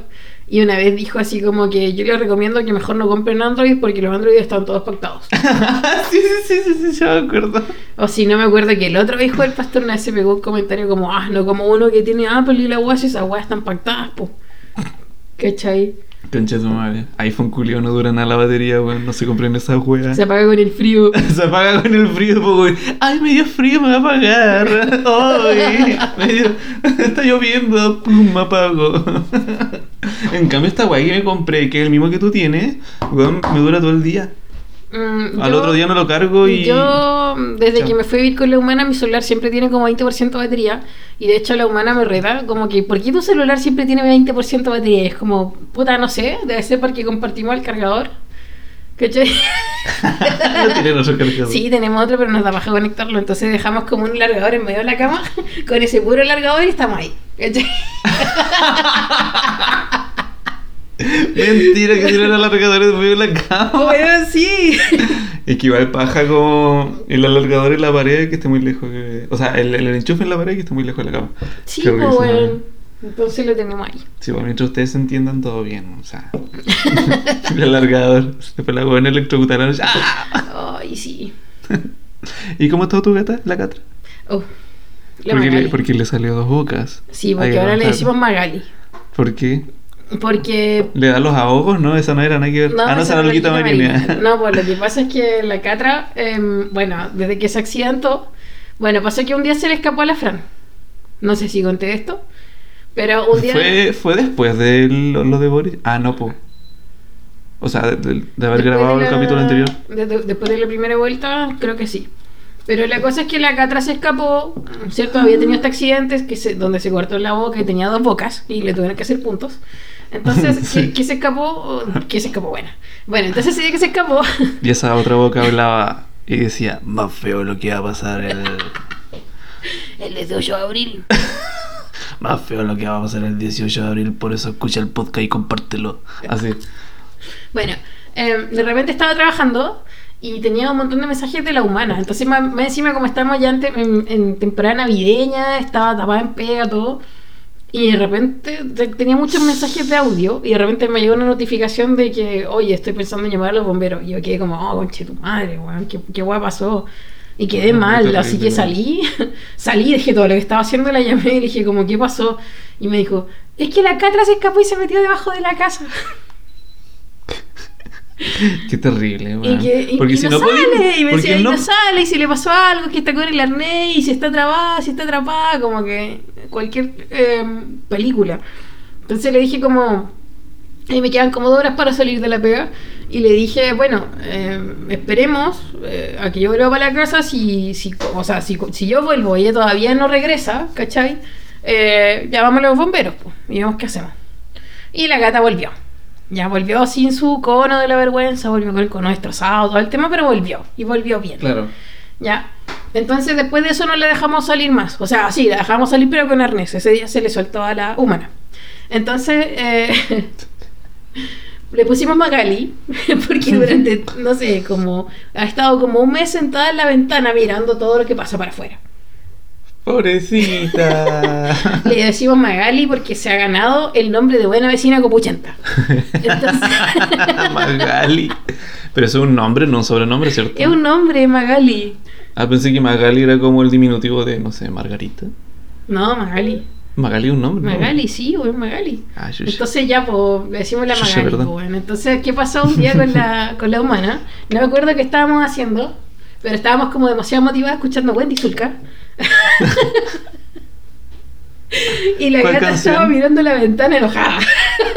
y una vez dijo así como que yo le recomiendo que mejor no compren Android porque los Android están todos pactados. sí, sí, sí, sí, sí, ya me acuerdo. O si no me acuerdo que el otro hijo del pastor una vez se pegó un comentario como, ah, no como uno que tiene Apple y la si esas weas están pactadas, pues. ¿Cachai? Concha tu madre. iPhone culio no dura nada la batería, weón. No se compren esas weas. Se apaga con el frío. Se apaga con el frío, pues, güey. Ay, me dio frío, me va a apagar. Ay, me dio- está lloviendo, pum, me apago. En cambio, esta guay que me compré, que es el mismo que tú tienes, weón, me dura todo el día. Mm, Al yo- otro día no lo cargo y. Yo, desde Chao. que me fui a vivir con la humana, mi celular siempre tiene como 20% de batería. Y de hecho, la humana me reta, como que, ¿por qué tu celular siempre tiene 20% de batería? Y es como, puta, no sé, debe ser porque compartimos el cargador. ¿Cachai? no tiene otro cargador. Sí, tenemos otro, pero nos da baja conectarlo. Entonces dejamos como un largador en medio de la cama, con ese puro largador y estamos ahí. ¿Cachai? Mentira, que tiene alargadores en medio de la cama. Bueno, sí. Es que igual paja como el alargador en la pared que esté muy lejos. que- O sea, el, el enchufe en la pared que esté muy lejos de la cama. Sí, pues bueno. ¿no? Entonces lo tenemos ahí. Sí, bueno, mientras ustedes se entiendan todo bien, o sea. el alargador. Después la buena electrocutaron. ¡Ah! Ay, sí. ¿Y cómo está tu gata, la catra? Oh, la Porque le, porque le salió dos bocas. Sí, porque ahora le decimos Magali. ¿Por qué? Porque. ¿Le da los ahogos? No, esa no era nada que ver. ah, no, esa era Marina. Marina. No, pues lo que pasa es que la Catra, em, bueno, desde que se accidentó, bueno, pasó que un día se le escapó a la Fran. No sé si conté esto, pero un día. ¿Fue, ¿Fue después de lo, lo de Boris? Ah, no, po. O sea, de, de- haber después grabado de el la- capítulo anterior. de- de- después de la primera vuelta, creo que sí. Pero la cosa es que la Catra se escapó, ¿cierto? Había tenido este accidente que se, donde se cortó la boca y tenía dos bocas y le tuvieron que hacer puntos. Entonces, Sí. ¿qué, qué se escapó? ¿Qué se escapó? Bueno, bueno entonces día que se escapó, Y esa otra boca hablaba y decía, más feo lo que va a pasar el... el 18 de abril. Más feo lo que va a pasar el 18 de abril, por eso escucha el podcast y compártelo. Así. Bueno, eh, de repente estaba trabajando y tenía un montón de mensajes de la humana. Entonces, más, más encima, como estamos ya en- en temporada navideña, estaba tapada en pega, todo. Y de repente te- tenía muchos mensajes de audio y de repente me llegó una notificación de que, oye, estoy pensando en llamar a los bomberos. Y yo quedé como, oh, conche tu madre, weón, qué, qué guay pasó. Y quedé mal, así que salí, salí, dejé todo lo que estaba haciendo, la llamé y le dije como, ¿qué pasó? Y me dijo, es que la Catra se escapó y se metió debajo de la casa. Qué terrible, Y que y- Porque y si no, sale, podía- y me decía, y no- no sale, y si le pasó algo, que está con el arnés, y si está trabada, si está atrapada, como que cualquier eh, película. Entonces le dije como, y me quedan como dos horas para salir de la pega, y le dije, bueno, eh, esperemos eh, a que yo vuelva para la casa, si, si, o sea, si, si yo vuelvo y ella todavía no regresa, ¿cachai? Eh, llamamos a los bomberos, pues, y vemos qué hacemos. Y la gata volvió. Ya volvió sin su cono de la vergüenza, volvió con el cono destrozado, todo el tema, pero volvió. Y volvió bien. Claro. Ya. Entonces después de eso no le dejamos salir más. O sea, sí, la dejamos salir pero con arnés. Ese día se le soltó a la humana. Entonces, eh, Le pusimos Magali, porque durante, no sé, como ha estado como un mes sentada en la ventana mirando todo lo que pasa para afuera. Pobrecita. Le decimos Magali porque se ha ganado el nombre de buena vecina copuchenta. Entonces, Magali. Pero eso es un nombre, no un sobrenombre, ¿cierto? es un nombre, Magali. Ah, pensé que Magali era como el diminutivo de, no sé, Margarita. No, Magali. Magali es un nombre, ¿no? Magali, sí, güey, Magali. Ah, chucha. Entonces ya, pues, le decimos la Magali, perdón. pues, bueno. Entonces, ¿qué pasó un día con la, con la humana? No me acuerdo qué estábamos haciendo, pero estábamos como demasiado motivadas escuchando Wendy Zulka. y la ¿Cuál gata canción? estaba mirando la ventana enojada.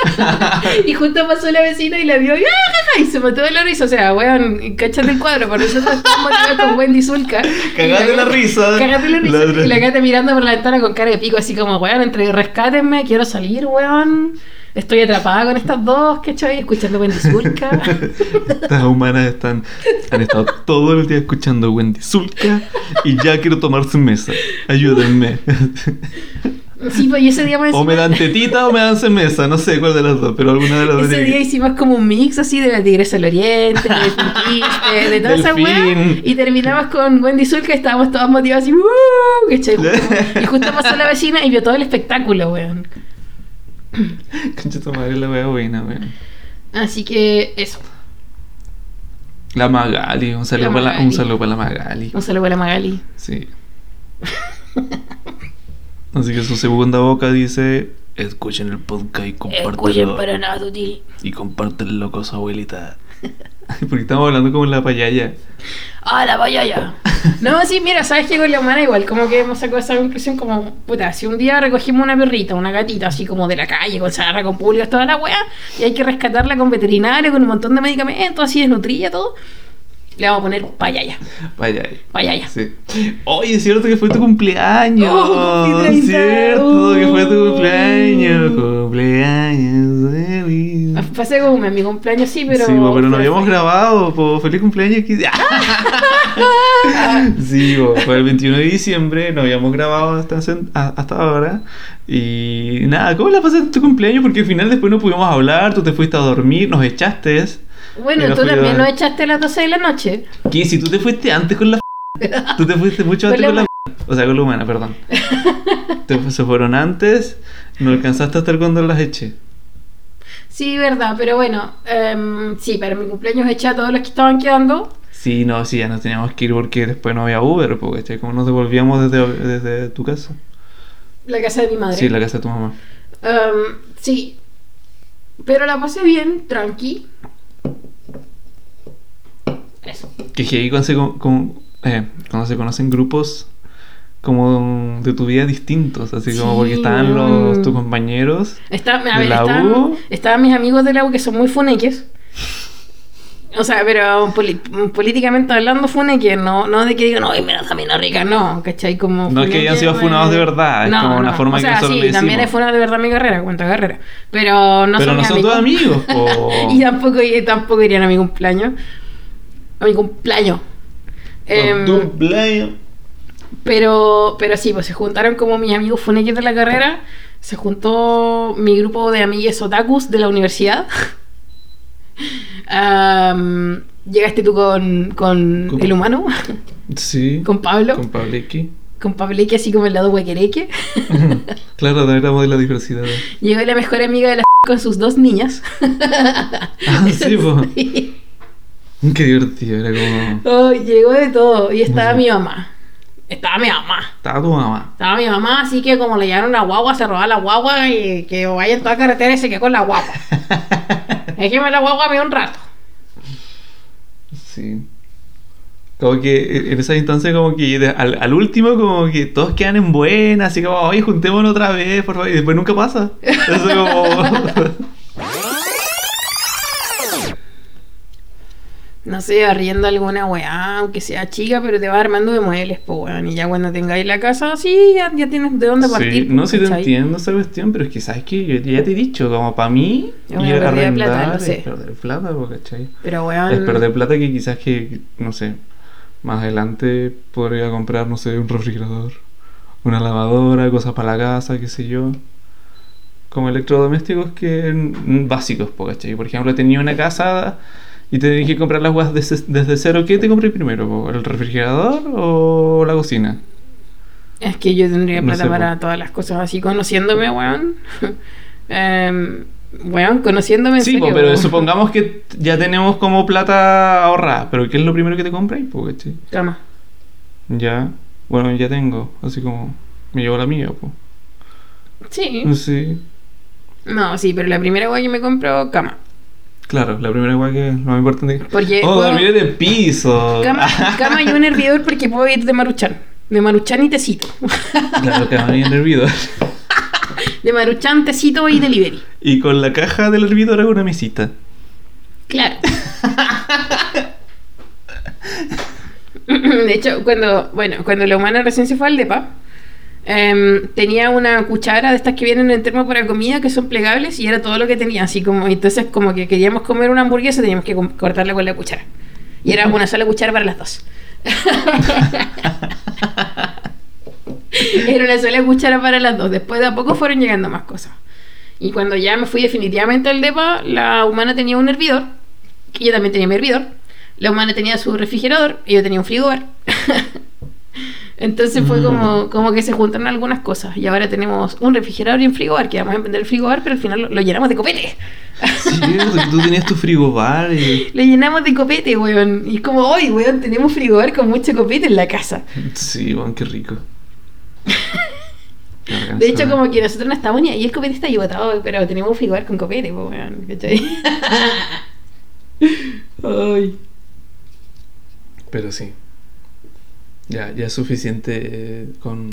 y justo pasó la vecina y la vio y, ¡ah! y se mató de la risa. O sea, weón, cachate el cuadro, por nosotros estamos con Wendy Zulka. Cagate Y la risa. Cagate la risa. La Y la gata mirando por la ventana con cara de pico, así como, weón, entre rescátenme, quiero salir, weón. Estoy atrapada con estas dos, ¿cachai? Escuchando Wendy Zulka. Estas humanas están, han estado todo el día escuchando Wendy Zulka y ya quiero tomar su mesa. Ayúdenme. Sí, pues ese día me O me dan tetita o me dan mesa, no sé cuál de las dos, pero alguna de las dos. Ese día hicimos como un mix así de la Tigresa del Oriente, de de toda esa weá. Y terminamos con Wendy Zulka y estábamos todos motivados así, ¡uh! ¿cachai? Y justo pasó la vecina y vio todo el espectáculo, weón. Concha tu madre, la wea buena, weón. Así que eso. La Magali, un saludo, para la, un Magali. saludo para la Magali. Un saludo para la Magali. Sí. Así que su segunda boca dice: Escuchen el podcast y Escuchen compártanlo. para nada, Tuti. Y compártenlo con su abuelita. Porque estamos hablando como en la payaya. ¡Ah, la vaya ya! No, sí, mira, ¿sabes qué? Con la humana igual, como que hemos sacado esa conclusión como, puta, si un día recogimos una perrita, una gatita, así como de la calle, con sarra, con pulgas, toda la wea, y hay que rescatarla con veterinario, con un montón de medicamentos, así desnutrida, todo, le vamos a poner payaya, Payaya. payaya. Sí. Oye, es cierto que fue tu cumpleaños. Oh, cumplí 30. cierto que fue tu cumpleaños. Cumpleaños feliz. Pasé como mi cumpleaños, sí, pero... sí, pero no fue- habíamos grabado. po. Feliz cumpleaños. sí, po, fue el 21 de diciembre. No habíamos grabado hasta, hasta ahora. Y nada, ¿cómo la pasaste tu cumpleaños? Porque al final después no pudimos hablar. Tú te fuiste a dormir, nos echaste. Bueno, tú fui a- también nos echaste a las 12 de la noche. ¿Qué? Si tú te fuiste antes con la Tú te fuiste mucho antes con la O sea, con la humana, perdón. te, se fueron antes, no alcanzaste a estar cuando las eché. Sí, verdad, pero bueno, em, sí, para mi cumpleaños eché a todos los que estaban quedando. Sí, no, sí, ya nos teníamos que ir porque después no había Uber, porque. ¿Cómo nos devolvíamos desde, desde tu casa? La casa de mi madre. Sí, la casa de tu mamá. Em, sí. Pero la pasé bien, tranqui. Eso. Que con- eh, cuando se conocen grupos como de tu vida distintos, así como porque estaban los, tus compañeros. Está, a ¿De la estaban, U? estaban mis amigos de la U que son muy funeques. O sea, pero políticamente hablando, funeques, no, no de que digan, no, mira, esa mina rica, no, ¿cachai? Como No es que hayan sido funados de verdad, es como una forma o que sea, nosotros sí, le también es funado de verdad mi carrera, cuenta carrera. Pero no Pero son no son tus amigos, po. y tampoco, y tampoco irían a mi cumpleaños. A mi cumpleaños. Tu cumpleaños. Pero, pero sí, pues se juntaron como mis amigos funeques de la carrera. Se juntó mi grupo de amigues otakus de la universidad. Llegaste tú con, con Con- el humano, Sí. con Pablo, Con con, Pablequi. Así como el lado huequereque. claro, éramos de la diversidad. Llegó la mejor amiga de la con sus dos niñas. Ah, sí. Sí. Qué divertido, era como. Oh, llegó de todo. Y estaba mi mamá. Estaba mi mamá. Estaba tu mamá. Estaba mi mamá, así que como le llevaron la guagua, se robaba la guagua y que vaya en toda carretera y se quedó con la guagua. Es que me la guagua me un rato. Sí. Como que en esa instancia, como que al, al último, como que todos quedan en buena, así como, oye, juntémonos otra vez, por favor, y después nunca pasa. Eso como. No sé, arriendo alguna weá, aunque sea chica, pero te va armando de muebles, pues weón. Y ya cuando tengáis la casa, sí, ya, ya tienes de dónde partir. Sí, no, sí te ¿cachai? entiendo esa cuestión, pero es que, ¿sabes qué? Yo ya te he dicho, como para mí, ir a de plata, arrendar lo sé. es perder plata, ¿cachai? Pero weón. Es perder plata que quizás que, no sé, más adelante podría comprar, no sé, un refrigerador, una lavadora, cosas para la casa, qué sé yo. como electrodomésticos que básicos, ¿cachai? Por ejemplo, tenía una casa y tenías que comprar las weas desde, desde cero. ¿Qué te compré primero? po? ¿El refrigerador o la cocina? Es que yo tendría No plata sé, para po. todas las cosas así, conociéndome, weón. Em, weón, conociéndome en Sí, serio, po, pero weón. supongamos que ya tenemos como plata ahorrada. ¿Pero qué es lo primero que te ¿cachai? Cama. Ya, bueno, ya tengo. Así como me llevo la mía, pues. Sí. Sí. No, sí, pero la primera weón que me compro, cama. Claro, la primera igual que es lo más importante. Porque oh, puedo- dormir en el piso. Cama, cama y un hervidor porque puedo ir de maruchan. De maruchan y tecito. claro, que en el hervidor. De maruchan, tecito y delivery. Y con la caja del hervidor hago una mesita. Claro. De hecho, cuando, bueno, cuando la humana recién se fue al DEPA, em, tenía una cuchara de estas que vienen en termo para comida que son plegables y era todo lo que tenía. Así como, entonces, como que queríamos comer una hamburguesa, teníamos que cortarla con la cuchara. Y era una sola cuchara para las dos. Era una sola cuchara para las dos. Después de a poco fueron llegando más cosas. Y cuando ya me fui definitivamente al DEPA, la humana tenía un hervidor, que yo también tenía mi hervidor. La humana tenía su refrigerador y yo tenía un frigobar. Entonces fue Mm. como, como que se juntaron algunas cosas. Y ahora tenemos un refrigerador y un frigobar, que vamos a vender el frigobar, pero al final lo, lo llenamos de copete. Que tú tenías tu frigobar y... Lo llenamos de copete, weón. Y es como, hoy, weón, tenemos frigobar con mucho copete en la casa. Sí, bueno, qué rico. De hecho, como que nosotros no estamos ni ahí, el copete está ahí botado, pero tenemos un frigobar con copete, pues, weón. ¿cachai? Ay. Pero sí. Ya, ya es suficiente eh, con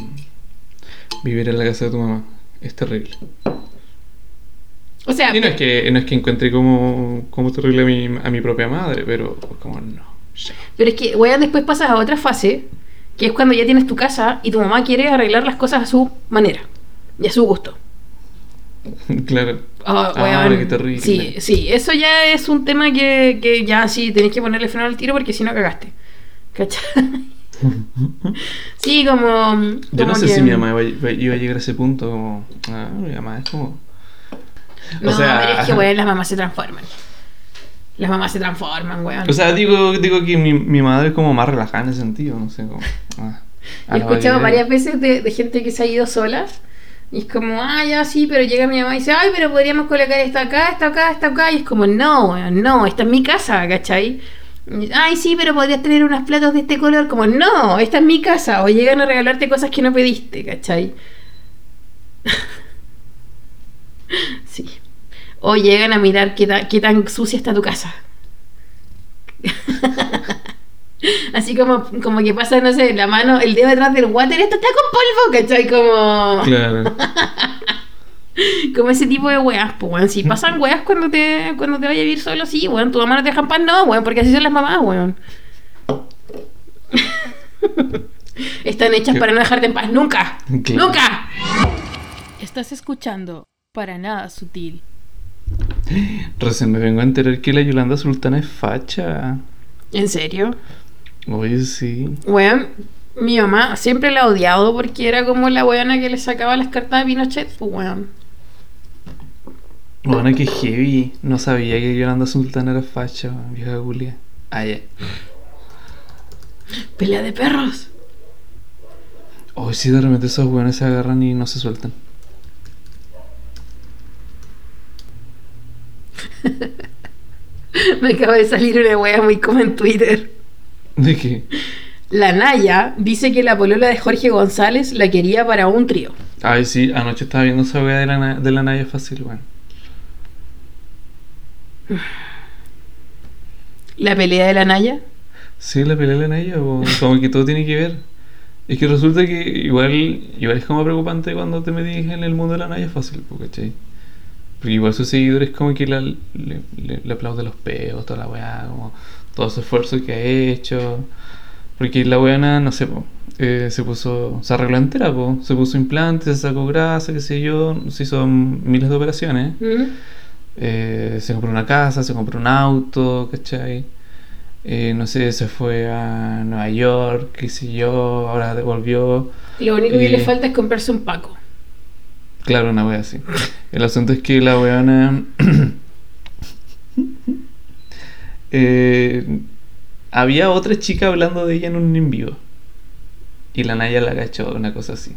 vivir en la casa de tu mamá. Es terrible. O sea, Y no es que, no es que encuentre como, como terrible a mi, a mi propia madre, pero como no. pero es que, weón, después pasas a otra fase, que es cuando ya tienes tu casa y tu mamá quiere arreglar las cosas a su manera y a su gusto. claro. Ah, Ah, qué terrible. Sí, sí, eso ya es un tema que, que ya sí tenés que ponerle freno al tiro porque si no cagaste. ¿Cachai? sí, como. Yo no como sé que- si mi mamá iba, iba- a llegar a ese punto como... Ah, mi mamá es como... No, o sea- pero es que, weón, las mamás se transforman. Las mamás se transforman, weón. O sea, digo, digo que mi, mi madre es como más relajada en ese sentido, no sé, como... ah, He a la escuchado varias veces de, de gente que se ha ido sola. Y es como, ah, ya sí, pero llega mi mamá y dice, ay, pero podríamos colocar esto acá, esto acá, esto acá. Y es como, no, weón, no, esta es mi casa, ¿cachai? Ay, sí, pero podrías tener unos platos de este color. Como, no, esta es mi casa. O llegan a regalarte cosas que no pediste, ¿cachai? sí. O llegan a mirar qué, ta- qué tan sucia está tu casa. Así como, como que pasa, no sé, la mano, el dedo detrás del water, esto está con polvo, ¿cachai? Como, Claro. como ese tipo de weas, pues, weón. Si pasan weas cuando te, cuando te vayas a vivir solo, sí, weón. Tu mamá no te deja en paz, no, weón, porque así son las mamás, weón. Están hechas Qué- para no dejarte en paz, nunca. ¡Nunca! Estás escuchando Para Nada Sutil. Recién me vengo a enterar que la Yolanda Sultana es facha. ¿En serio? Oye, sí. Weón, mi mamá siempre la ha odiado porque era como la weona que le sacaba las cartas de Pinochet, pues, weón. Bueno, que heavy. No sabía que Yolanda Sultana era facha, vieja Julia. Ah, ya. Pelea de perros. Hoy sí, de repente esos weones se agarran y no se sueltan. Me acaba de salir una wea muy como en Twitter. ¿De qué? La Naya dice que la polola de Jorge González la quería para un trío. Ay, sí, anoche estaba viendo esa wea de la, de la Naya Fácil, weón. La pelea de la Naya. Sí, la pelea de la Naya, como que todo tiene que ver. Es que resulta que igual, igual es como preocupante cuando te metes en el mundo de la Naya Fácil, ¿cachai? Porque igual sus seguidores como que la- le, le, le aplauden los peos, toda la weá, como todo ese esfuerzo que ha hecho. Porque la weana, no sé, po, eh, se puso, se arregló entera, po, se puso implantes, se sacó grasa, qué sé yo, se hizo miles de operaciones. ¿Mm? Eh, se compró una casa, se compró un auto, ¿cachai? Eh, no sé, se fue a Nueva York, qué sé yo, ahora volvió. Lo único que Eh. le falta es comprarse un Paco. Claro, una wea así. El asunto es que la weona. eh, había otra chica hablando de ella en un en vivo. Y la Naya la agachó, una cosa así.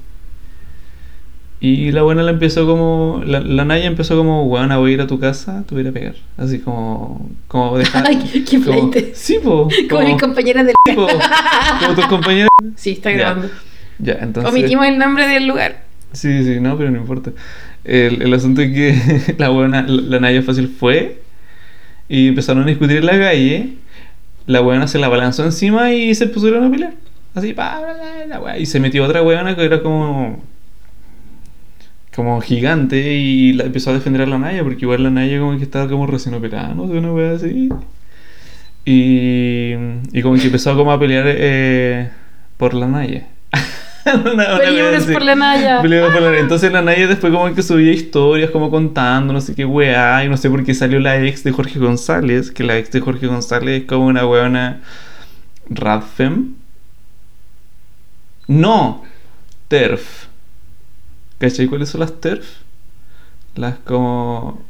Y la buena la empezó como. La, la Naya empezó como, weona, voy a ir a tu casa, te voy a ir a pegar. Así como. Como dejar. Ay, qué como-. Sí, po. Como mis compañeras del... sí, como tus compañeros. Sí, está Ya. grabando. Ya, entonces. Omitimos el nombre del lugar. Sí, sí, no, pero no importa. El, el asunto es que la buena, la Naya fácil fue y empezaron a discutir en la calle. La buena se la balanzó encima y se pusieron a pelear. Así, pa, bla, la wea. Y se metió otra buena que era como. Como gigante y la empezó a defender a la Naya porque igual la Naya como que estaba como recién operada, no sé, una wea así. Y, y como que empezó como a pelear eh, por la Naya. Una- por la Naya. Por la- Entonces la Naya después como que subía historias como contando, no sé qué weá, y no sé por qué salió la ex de Jorge González, que la ex de Jorge González es como una weona Radfem. No, TERF. ¿Cachai cuáles son las TERF? Las como...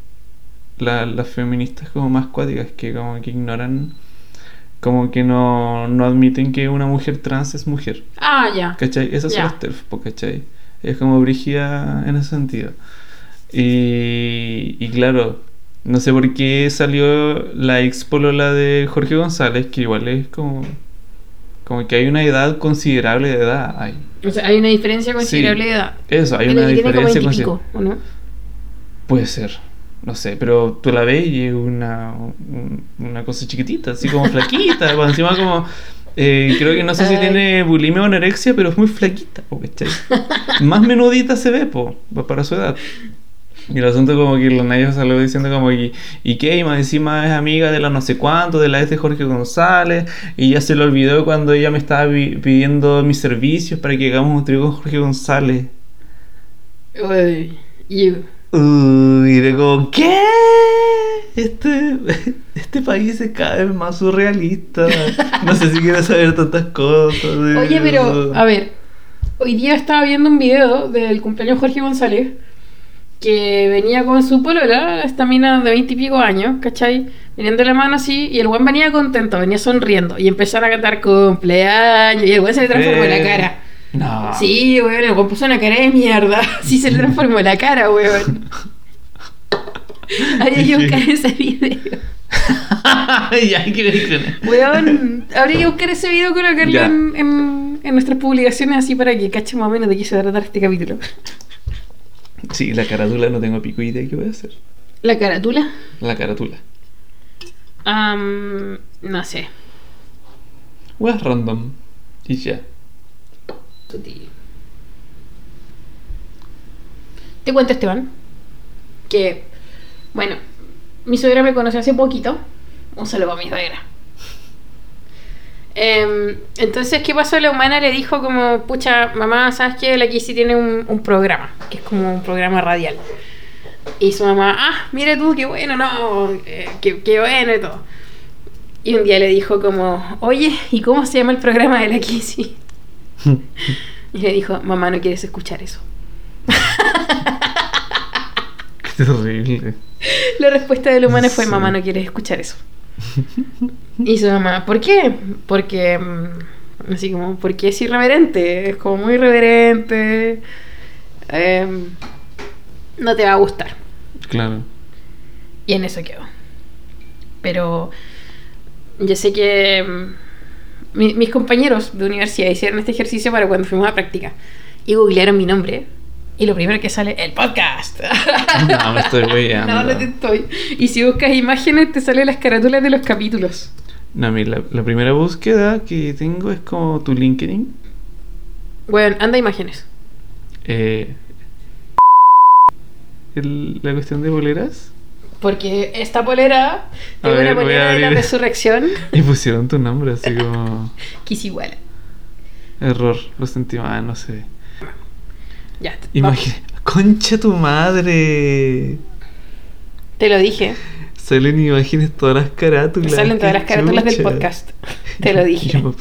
la- las feministas como más cuáticas que como que ignoran... Como que no, no admiten que una mujer trans es mujer. Ah, ya. ¿Cachai? Esas Ya. son las TERF, po, ¿cachai? Es como brígida en ese sentido. Y, y claro, no sé por qué salió la ex polola de Jorge González, que igual es como. Como que hay una edad considerable de edad. Hay. O sea, hay una diferencia considerable de edad. Eso, hay una diferencia 20 y pico, considerable. ¿o no? Puede ser. No sé, pero tú la ves y es una, un- una cosa chiquitita, así como flaquita. por encima como... eh, creo que no sé si tiene bulimia o anorexia, pero es muy flaquita, po, ¿cachai? Más menudita se ve, po, pa- para su edad. Y el asunto como que la Naya salió diciendo como y, y qué, y más encima es amiga de la no sé cuánto, de la ex de Jorge González, y ya se le olvidó cuando ella me estaba pi- pidiendo mis servicios para que hagamos un trío con Jorge González. Uy, you. Uy, de como, ¿qué? Este, este país es cada vez más surrealista. No sé si quiero saber tantas cosas. de Oye, pero, eso. a ver, hoy día estaba viendo un video del cumpleaños Jorge González que venía con su polola, esta mina de 20 y pico años, ¿cachai? Venían de la mano así y el buen venía contento, venía sonriendo y empezaron a cantar cumpleaños y el buen se le transformó la cara. No. Sí, weón, el buen puso una cara de mierda. Sí, se le transformó la cara, weón. Habría que buscar ese video. ya. Weón, habría que buscar ese video y colocarlo en, en, en nuestras publicaciones así para que cachen más o menos de qué se va a tratar este capítulo. Sí, la carátula no tengo pico idea de qué voy a hacer. La carátula. La carátula. Am, no sé. Weas random. Y ya. Te cuento, Esteban, que, bueno, mi suegra me conoció hace poquito. Un saludo a mi suegra. Em, entonces, ¿qué pasó? La humana le dijo como, pucha, mamá, ¿sabes qué? La Kissy tiene un, un programa, que es como un programa radial. Y su mamá, ah, mira tú, qué bueno, no, eh, qué, qué bueno y todo. Y un día le dijo como, oye, ¿y cómo se llama el programa de la Kissy? Y le dijo, mamá, no quieres escuchar eso. Qué terrible. La respuesta de la humana fue, mamá, no quieres escuchar eso. Y su mamá, ¿por qué? Porque, mm, así como, porque es irreverente, es como muy irreverente, em, no te va a gustar. Claro. Y en eso quedó. Pero yo sé que mm, mi- mis compañeros de universidad hicieron este ejercicio para cuando fuimos a práctica y googlearon mi nombre. Y lo primero que sale, el podcast. No, me estoy weyando. No, no te estoy. Y si buscas imágenes, te salen las carátulas de los capítulos. No, mira, la, la primera búsqueda que tengo es como tu LinkedIn. Bueno, anda imágenes. Eh, el- la cuestión de boleras. Porque esta polera es una polera de la resurrección. Y pusieron tu nombre así como... Igual. Error, lo sentí mal, no sé. Ya. Imagina, concha tu madre. Te lo dije. Salen imágenes todas las carátulas. Salen todas las carátulas del podcast. Te lo dije.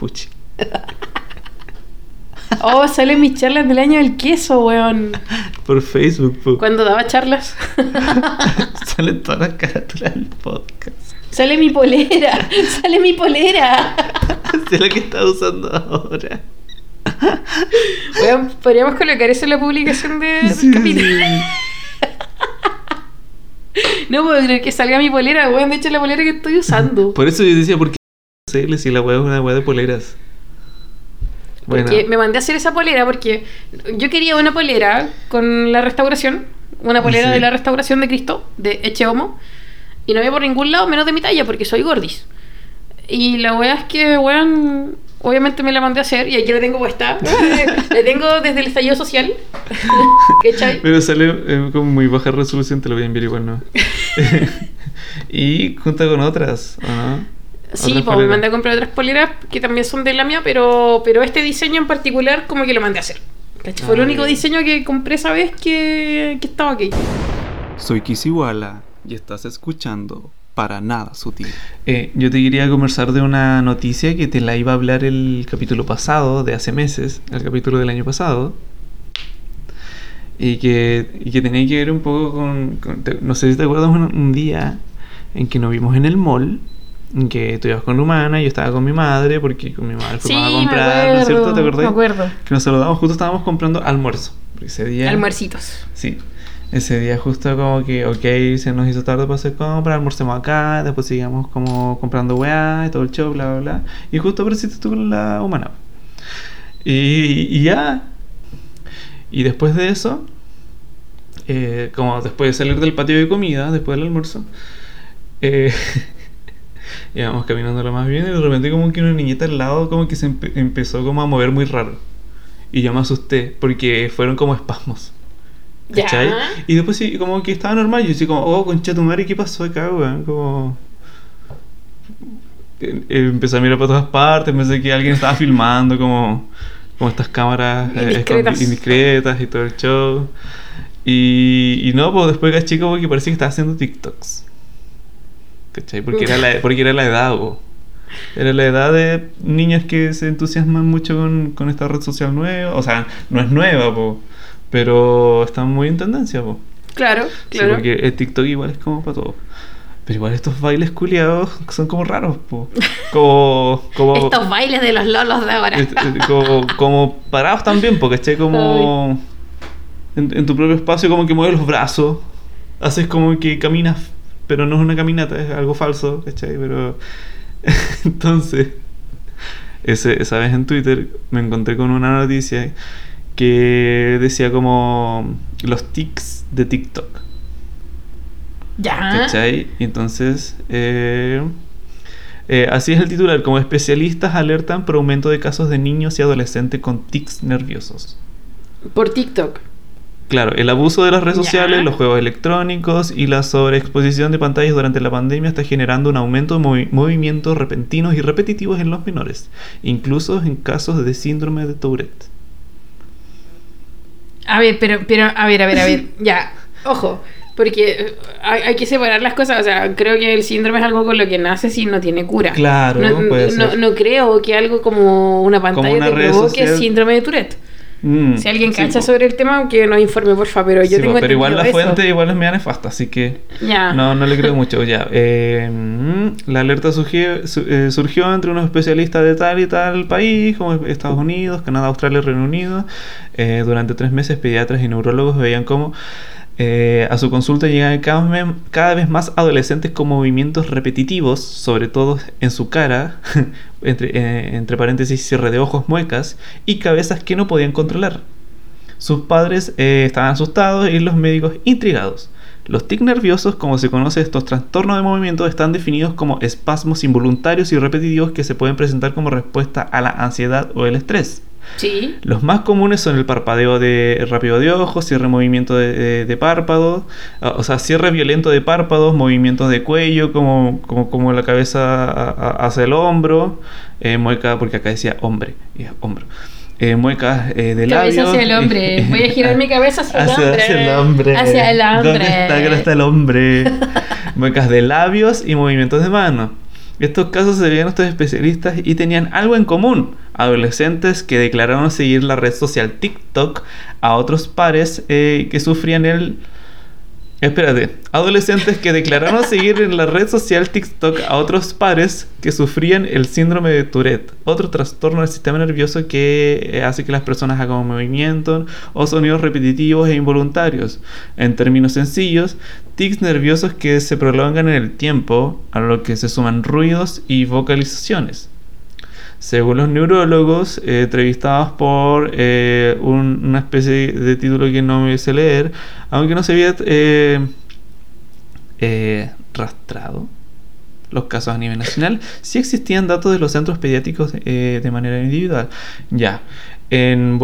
Oh, salen mis charlas del año del queso, weón. Por Facebook, po. Cuando daba charlas. Salen todas las carátulas del podcast. Sale mi polera. Sale mi polera. Es la que está usando ahora. Weón, podríamos colocar eso en la publicación de, del Sí, capítulo. sí. No puedo creer que salga mi polera, weón. De hecho, la polera que estoy usando. Por eso yo decía, ¿por qué si la weá es una weá de poleras? Bueno, Porque me mandé a hacer esa polera porque yo quería una polera con la restauración, una polera Sí. de la restauración de Cristo, de Eche Homo, y no había por ningún lado menos de mi talla porque soy gordis. Y la wea es que, weón, obviamente me la mandé a hacer y aquí la tengo puesta. la tengo desde el estallido social. ¿Cachai? pero sale eh, con muy baja resolución, te lo voy a enviar igual, ¿no? y junta con otras, ¿o no? Sí, Otras pues me mandé a comprar otras poleras que también son de la mía, pero, pero este diseño en particular como que lo mandé a hacer. ¿Cachai? Fue el Ah, único diseño que compré esa vez que, que estaba aquí. Soy Kisiwala y estás escuchando Para Nada Sutil. Eh, yo te quería conversar de una noticia que te la iba a hablar el capítulo pasado, de hace meses, el capítulo del año pasado. Y que, y que tenía que ver un poco con... con- te- no sé si te acuerdas un, un día en que nos vimos en el mall, en que tú ibas con Humana y yo estaba con mi madre, porque con mi madre Sí, fuimos a me comprar, acuerdo, ¿no es cierto? ¿Te acordás? me acuerdo. Que nos saludamos, justo estábamos comprando almuerzo. Ese día... Almuercitos. Sí. Ese día justo como que, ok, se nos hizo tarde para hacer compras, almorcemos acá, después seguíamos como comprando weá y todo el show, bla, bla, bla. Y justo apareciste tú con la humana. Y, y ya. Y después de eso, eh, como después de salir del patio de comida, después del almuerzo, eh, íbamos caminando lo más bien y de repente como que una niñita al lado como que se empe- empezó como a mover muy raro. Y yo me asusté porque fueron como espasmos. Y después sí, como que estaba normal. Yo así como, oh, concha tu madre, ¿qué pasó acá, weón? Como... Eh, eh, Empecé a mirar para todas partes, pensé que alguien estaba filmando como, como estas cámaras eh, Indiscretas. y todo el show. Y, y no, pues después caché como que parecía que estaba haciendo TikToks. ¿Cachai? Porque era la, porque era la edad, po. Era la edad de niñas que se entusiasman mucho con, con esta red social nueva. O sea, no es nueva, po, pero está muy en tendencia, po. Claro, Sí, claro. porque el TikTok igual es como para todo. Pero igual estos bailes culiados son como raros, po. Como. como Estos bailes de los lolos de ahora. este, como, como parados también, porque esté como. En, en tu propio espacio, como que mueves los brazos. Haces como que caminas, pero no es una caminata, es algo falso, ¿cachai? Pero. Entonces. Ese, esa vez en Twitter me encontré con una noticia que decía como los tics de TikTok. ya. ¿Cachai? Y entonces, eh, eh, así es el titular, como especialistas alertan por aumento de casos de niños y adolescentes con tics nerviosos. Por TikTok. Claro, el abuso de las redes Ya. sociales, los juegos electrónicos y la sobreexposición de pantallas durante la pandemia está generando un aumento de movi- movimientos repentinos y repetitivos en los menores, incluso en casos de síndrome de Tourette. A ver, pero, pero, a ver, a ver, a ver. Ya, ojo. Porque eh, hay, hay que separar las cosas. O sea, creo que el síndrome es algo con lo que naces y no tiene cura. Claro, no, puede no, ser. no creo que algo como una pantalla una te provoque síndrome de Tourette. Mm, Si alguien sí, po. sobre el tema, que nos informe, porfa. Pero yo Sí, tengo pero igual la eso. fuente igual es media nefasta, así que no, no le creo mucho. Ya, eh, mm, la alerta surgió, su- eh, surgió entre unos especialistas de tal y tal país, como Estados Unidos, Canadá, Australia y Reino Unido. Eh, durante tres meses, pediatras y neurólogos veían cómo eh, a su consulta llegan cada, vez más adolescentes con movimientos repetitivos, sobre todo en su cara, entre, eh, entre paréntesis, cierre de ojos, muecas, y cabezas que no podían controlar. Sus padres eh, estaban asustados y los médicos intrigados. Los tics nerviosos, como se conoce estos trastornos de movimiento, están definidos como espasmos involuntarios y repetitivos que se pueden presentar como respuesta a la ansiedad o el estrés. Sí. Los más comunes son el parpadeo de rápido de ojos, cierre movimiento de, de, de párpados, ah, o sea, cierre violento de párpados, movimientos de cuello, como, como, como la cabeza a- a- hacia el hombro, eh, mueca, porque acá decía hombre, y hombro, eh, muecas eh, de Cabeza labios. hacia el hombre. Voy a girar mi cabeza hacia el hombre. Hacia el hombre. Hacia el hombre. ¿Dónde está, no está el hombre? Muecas de labios y movimientos de mano. Estos casos se veían estos especialistas y tenían algo en común. Adolescentes que declararon seguir la red social TikTok a otros pares eh, que sufrían el... Espérate, adolescentes que declararon seguir en la red social TikTok a otros pares que sufrían el síndrome de Tourette, otro trastorno del sistema nervioso que eh, hace que las personas hagan movimientos o sonidos repetitivos e involuntarios. En términos sencillos, tics nerviosos que se prolongan en el tiempo, a lo que se suman ruidos y vocalizaciones. Según los neurólogos eh, entrevistados por eh, un- una especie de título que no me sé leer, aunque no se había eh, eh, rastrado los casos a nivel nacional, sí existían datos de los centros pediátricos de manera individual. Ya, en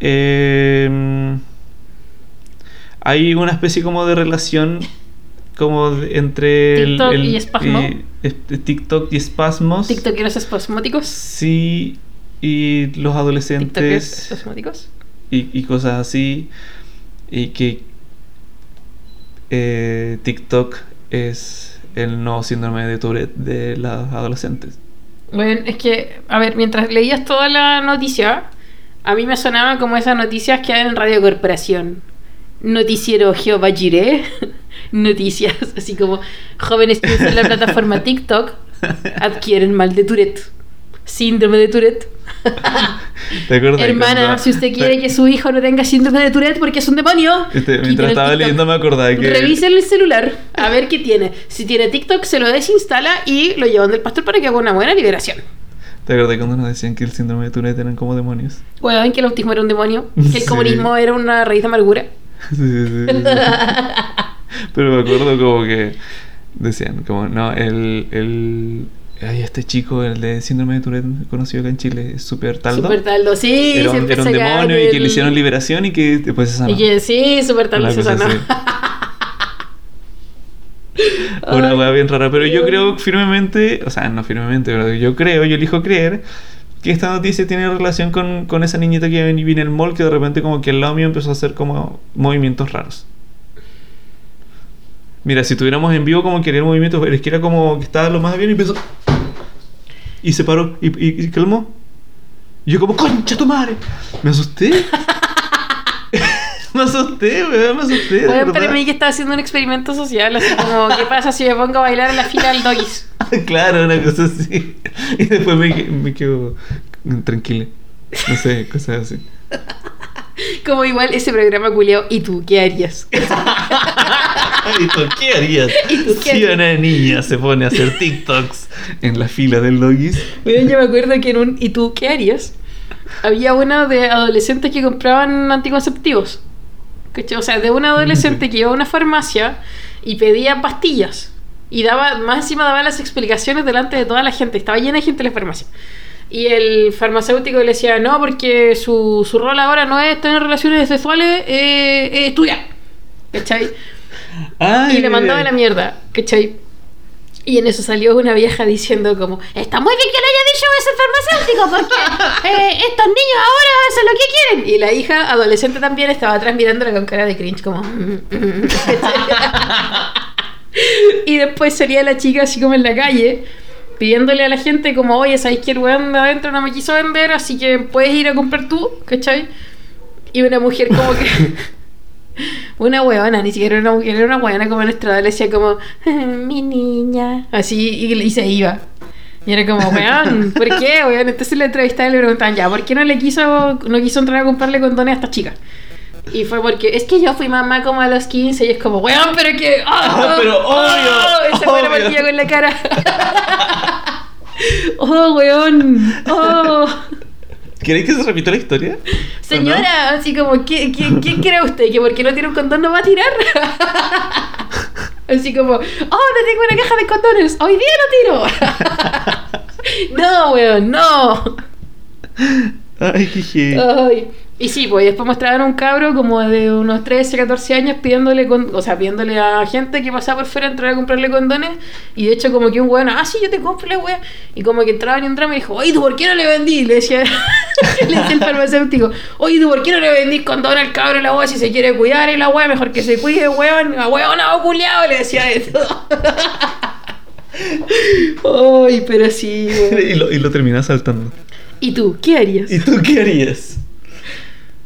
eh, hay una especie como de relación como entre el- TikTok el- y espasmo. eh, este, TikTok y espasmos. TikTokeros espasmóticos. Sí, y los adolescentes espasmóticos. y, y cosas así. Y que eh, TikTok es el nuevo síndrome de Tourette de los adolescentes. Bueno, es que, a ver, mientras leías toda la noticia, a mí me sonaba como esas noticias que hay en Radio Corporación. Noticiero Jehová. Noticias así como jóvenes que usan la plataforma TikTok adquieren mal de Tourette. Síndrome de Tourette. ¿Te acuerdas? Hermana, cuando- si usted quiere que su hijo no tenga síndrome de Tourette porque es un demonio, Este, mientras estaba leyendo me acordaba que... Revise el celular a ver qué tiene. Si tiene TikTok, se lo desinstala y lo llevan del pastor para que haga una buena liberación. ¿Te acuerdas cuando nos decían que el síndrome de Tourette eran como demonios? Weón, que el autismo era un demonio, que el Sí. comunismo era una raíz de amargura. Sí, sí, sí, sí. Pero me acuerdo como que decían, como, no, el, el, ay, este chico, el de síndrome de Tourette conocido acá en Chile, es súper taldo. Super taldo, sí. era un, era un demonio y que el- le hicieron liberación y que después se sanó. Y que sí, super taldo se sanó. Una hueá bien rara, pero yo creo firmemente, o sea, no firmemente, pero yo creo, yo elijo creer que esta noticia tiene relación con, con esa niñita que vive en el mall que de repente como que al lado mío empezó a hacer como movimientos raros. Mira, si tuviéramos en vivo como que haría movimientos, pero es que era como que estaba lo más bien y empezó... Y se paró y, y, y calmó. Y yo como, concha tu madre. Me asusté. me asusté, weón, me asusté. verdad. para mí que estaba haciendo un experimento social, así como, ¿qué pasa si me pongo a bailar en la fila del doggies? claro, una cosa así. Y después me, me quedo tranquila. No sé, cosas así. Como igual ese programa culiao, ¿y tú qué harías? ¿Y tú qué harías ¿Y tú qué si harías? una niña se pone a hacer TikToks en la fila del doggies? Weón, yo me acuerdo que en un ¿y tú qué harías? Había una de adolescentes que compraban anticonceptivos. ¿Cachai? O sea, de una adolescente que iba a una farmacia y pedía pastillas. Y daba, más encima daba las explicaciones delante de toda la gente. Estaba llena de gente en la farmacia. Y el farmacéutico le decía, no, porque su, su rol ahora no es tener relaciones sexuales, eh, es estudiar. ¿Cachai? Ay, Y le mandaba la mierda, ¿cachai? Y en eso salió una vieja diciendo como, está muy bien que le haya dicho ese farmacéutico porque eh, estos niños ahora hacen lo que quieren. Y la hija adolescente también estaba atrás mirándola con cara de cringe como... "Mm, mm", y después salía la chica así como en la calle pidiéndole a la gente como, oye, ¿sabéis que el weón de adentro no me quiso vender? Así que puedes ir a comprar tú, ¿cachai? Y una mujer como que... Una huevona, ni siquiera era una mujer, era una huevona como nuestra le decía como, mi niña, así, y, y se iba. Y era como, weón, ¿por qué, weón? Entonces le entrevistaban y le preguntaban, ya, ¿por qué no le quiso, no quiso entrar a comprarle condones a esta chica? Y fue porque, es que yo fui mamá como a los 15 y es como, weón, pero que, Ah, pero obvio, Esa buena obvio. martilla con la cara. oh, weón, oh. ¿Queréis que se repita la historia? Señora, así como, ¿qué, qué, ¿quién cree usted? ¿Que porque no tiene un condón no va a tirar? así como, oh, no tengo una caja de condones, hoy día no tiro. no, weón, no. Ay, jeje. Ay. Y sí, pues y después mostraban un cabro como de unos 13, 14 años pidiéndole, con, o sea, pidiéndole a gente que pasaba por fuera a entrar a comprarle condones. Y de hecho como que un weón, ah, sí, yo te compro la wea. Y como que entraba y entraba y me dijo, oye, ¿tú por qué no le vendí? Le decía, le decía el farmacéutico, oye, ¿tú por qué no le vendí condón al cabro la wea si se quiere cuidar y la wea? Mejor que se cuide, weón, a weón, a culiado, le decía eso. Ay, pero sí, weón. y, lo, y lo terminas saltando. ¿Y tú? ¿Qué harías? ¿Y tú qué harías?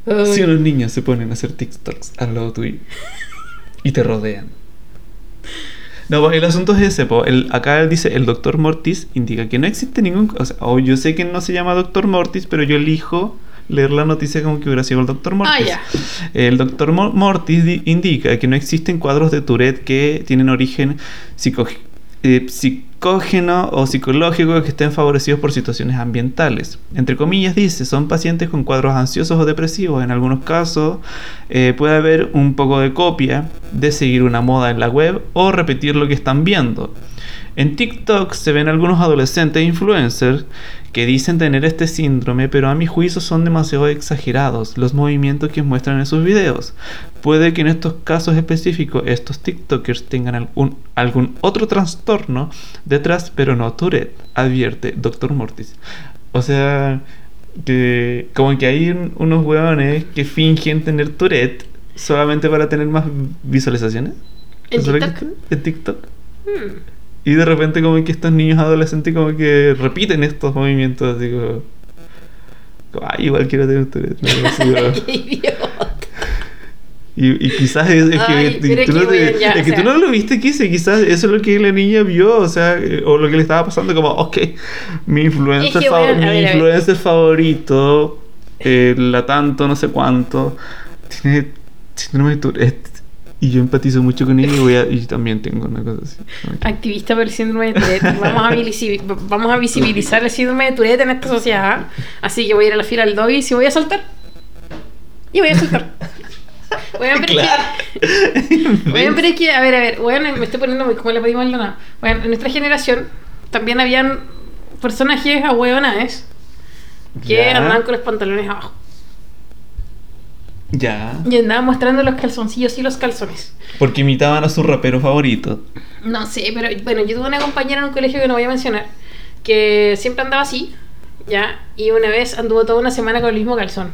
Ay. Si unos niños se ponen a hacer TikToks al lado tuyo y te rodean. No, pues el asunto es ese, po. El, acá él dice, el doctor Mortis indica que no existe ningún... O sea, yo sé que no se llama doctor Mortis, pero yo elijo leer la noticia como que hubiera sido el doctor Mortis. Ah, ya. El doctor Mo- Mortis di- indica que no existen cuadros de Tourette que tienen origen psico- eh, o psicológico que estén favorecidos por situaciones ambientales. Entre comillas dice, son pacientes con cuadros ansiosos o depresivos. En algunos casos eh, puede haber un poco de copia de seguir una moda en la web o repetir lo que están viendo. En TikTok se ven algunos adolescentes influencers que dicen tener este síndrome, pero a mi juicio son demasiado exagerados los movimientos que muestran en sus videos. Puede que en estos casos específicos estos TikTokers tengan algún, algún otro trastorno detrás, pero no Tourette, advierte Dr. Mortis. O sea, que como que hay un- unos hueones que fingen tener Tourette solamente para tener más visualizaciones. ¿En ¿Eso es lo que TikTok? En TikTok. Hmm. Y de repente como que estos niños adolescentes como que repiten estos movimientos así como... como, Ay, igual quiero tener como- Qué idiota. y, y quizás es, es Ay, que, tú, no, te- ya, es que tú no lo viste, quise, quizás eso es lo que la niña vio, o sea, eh, o lo que le estaba pasando, como, ok, mi influencer, Es que, bueno, mi ver. influencer favorito, eh, la tanto, no sé cuánto, tiene síndrome de Tourette. Y yo empatizo mucho con ella y, voy a- y también tengo una cosa así. que- Activista por el síndrome de Tourette. Vamos a, vamos a visibilizar el síndrome de Tourette en esta sociedad. Así que voy a ir a la fila del doggy y si voy a saltar. Y voy a saltar. Bueno, pero es que, bueno, pero es que, a ver, a ver, bueno, me estoy poniendo muy como le pedimos nada. Bueno, en nuestra generación también habían personajes ahueonadas que Ya. andaban con los pantalones abajo. Ya. Y andaban mostrando los calzoncillos y los calzones. Porque imitaban a su rapero favorito. No sé, pero bueno, yo tuve una compañera en un colegio que no voy a mencionar, que siempre andaba así, ¿ya? Y una vez anduvo toda una semana con el mismo calzón.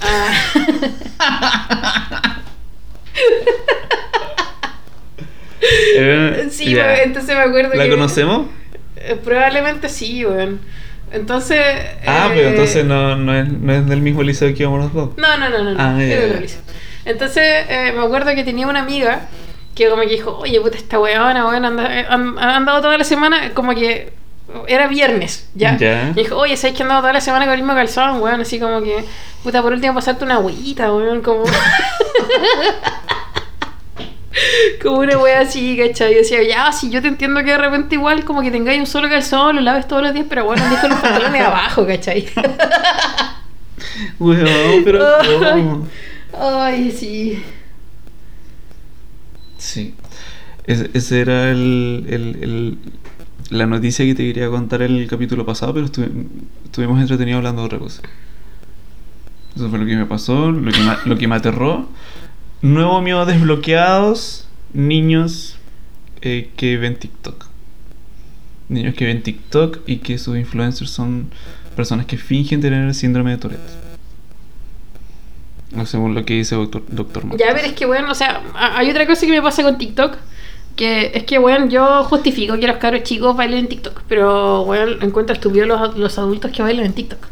Ah, Eh, sí, weón, entonces me acuerdo ¿La que... conocemos? Eh, Probablemente sí, weón. Entonces... Ah, eh, pero entonces no, no, es, no es del mismo liceo que íbamos los dos. No, no, no, no. no, Ah, otro liceo. Entonces me acuerdo que tenía una amiga que como que dijo, oye, puta, esta weona, weón, eh, han, andado toda la semana, como que era viernes, ¿ya? Y dijo, oye, ¿sabes que andado toda la semana con el mismo calzón, weón? Así como que, puta, por último pasarte una agüita, weón, como... como una wea así, ¿cachai? Y decía, ya, si yo te entiendo que de repente igual como que tengáis un solo calzón, lo laves todos los días, pero bueno, con los pantalones abajo, ¿cachai? Weón, pero. ¿cómo? Ay, sí. Sí. Ese, ese era el, el- el- la noticia que te quería contar en el capítulo pasado, pero estuvi- estuvimos entretenidos hablando de otra cosa. Eso fue lo que me pasó, lo que lo que me aterró. Nuevo miedo desbloqueados, niños eh, que ven TikTok. Niños que ven TikTok y que sus influencers son personas que fingen tener el síndrome de Tourette. No según lo que dice Doctor, doctor Ya, pero es que, bueno, o sea, hay otra cosa que me pasa con TikTok. Que es que, bueno, yo justifico que los cabros chicos bailen en TikTok. Pero, bueno, encuentro estúpido los, los adultos que bailan en TikTok.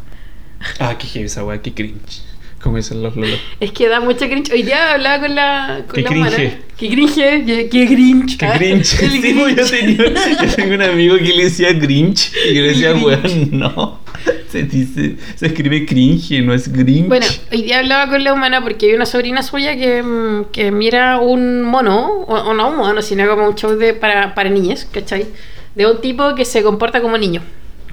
Ah, qué heavy esa weá, qué cringe. Como dicen los lolos. Es que da mucha cringe. Hoy día hablaba con la. Con Qué la cringe. humana. Qué cringe. Qué, qué cringe. Qué Ah, cringe. el Sí, pues, yo, tenía- yo tengo un amigo que le decía cringe y yo le decía, weón, no. Se dice, se escribe cringe, no es grinch. Bueno, hoy día hablaba con la humana porque hay una sobrina suya que, mm, que mira un mono, o, o no un mono, sino como un show de, para, para niñas, ¿cachai? De un tipo que se comporta como niño,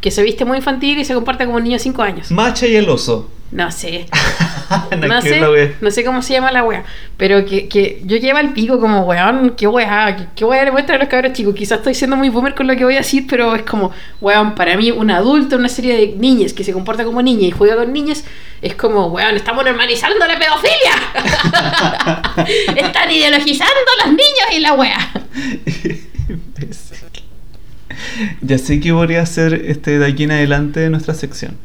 que se viste muy infantil y se comporta como un niño de 5 años. Macha y el oso. No sé, No, no ¿qué sé, no sé cómo se llama la wea, pero que, que yo llevo el pico como weón, qué wea, qué, qué wea le muestra a los cabros chicos. Quizás estoy siendo muy boomer con lo que voy a decir, pero es como, weón, para mí un adulto, una serie de niñas que se comporta como niña y juega con niñas, es como, weón, estamos normalizando la pedofilia. Están ideologizando a los niños y la wea. Ya sé que voy a hacer este de aquí en adelante de nuestra sección.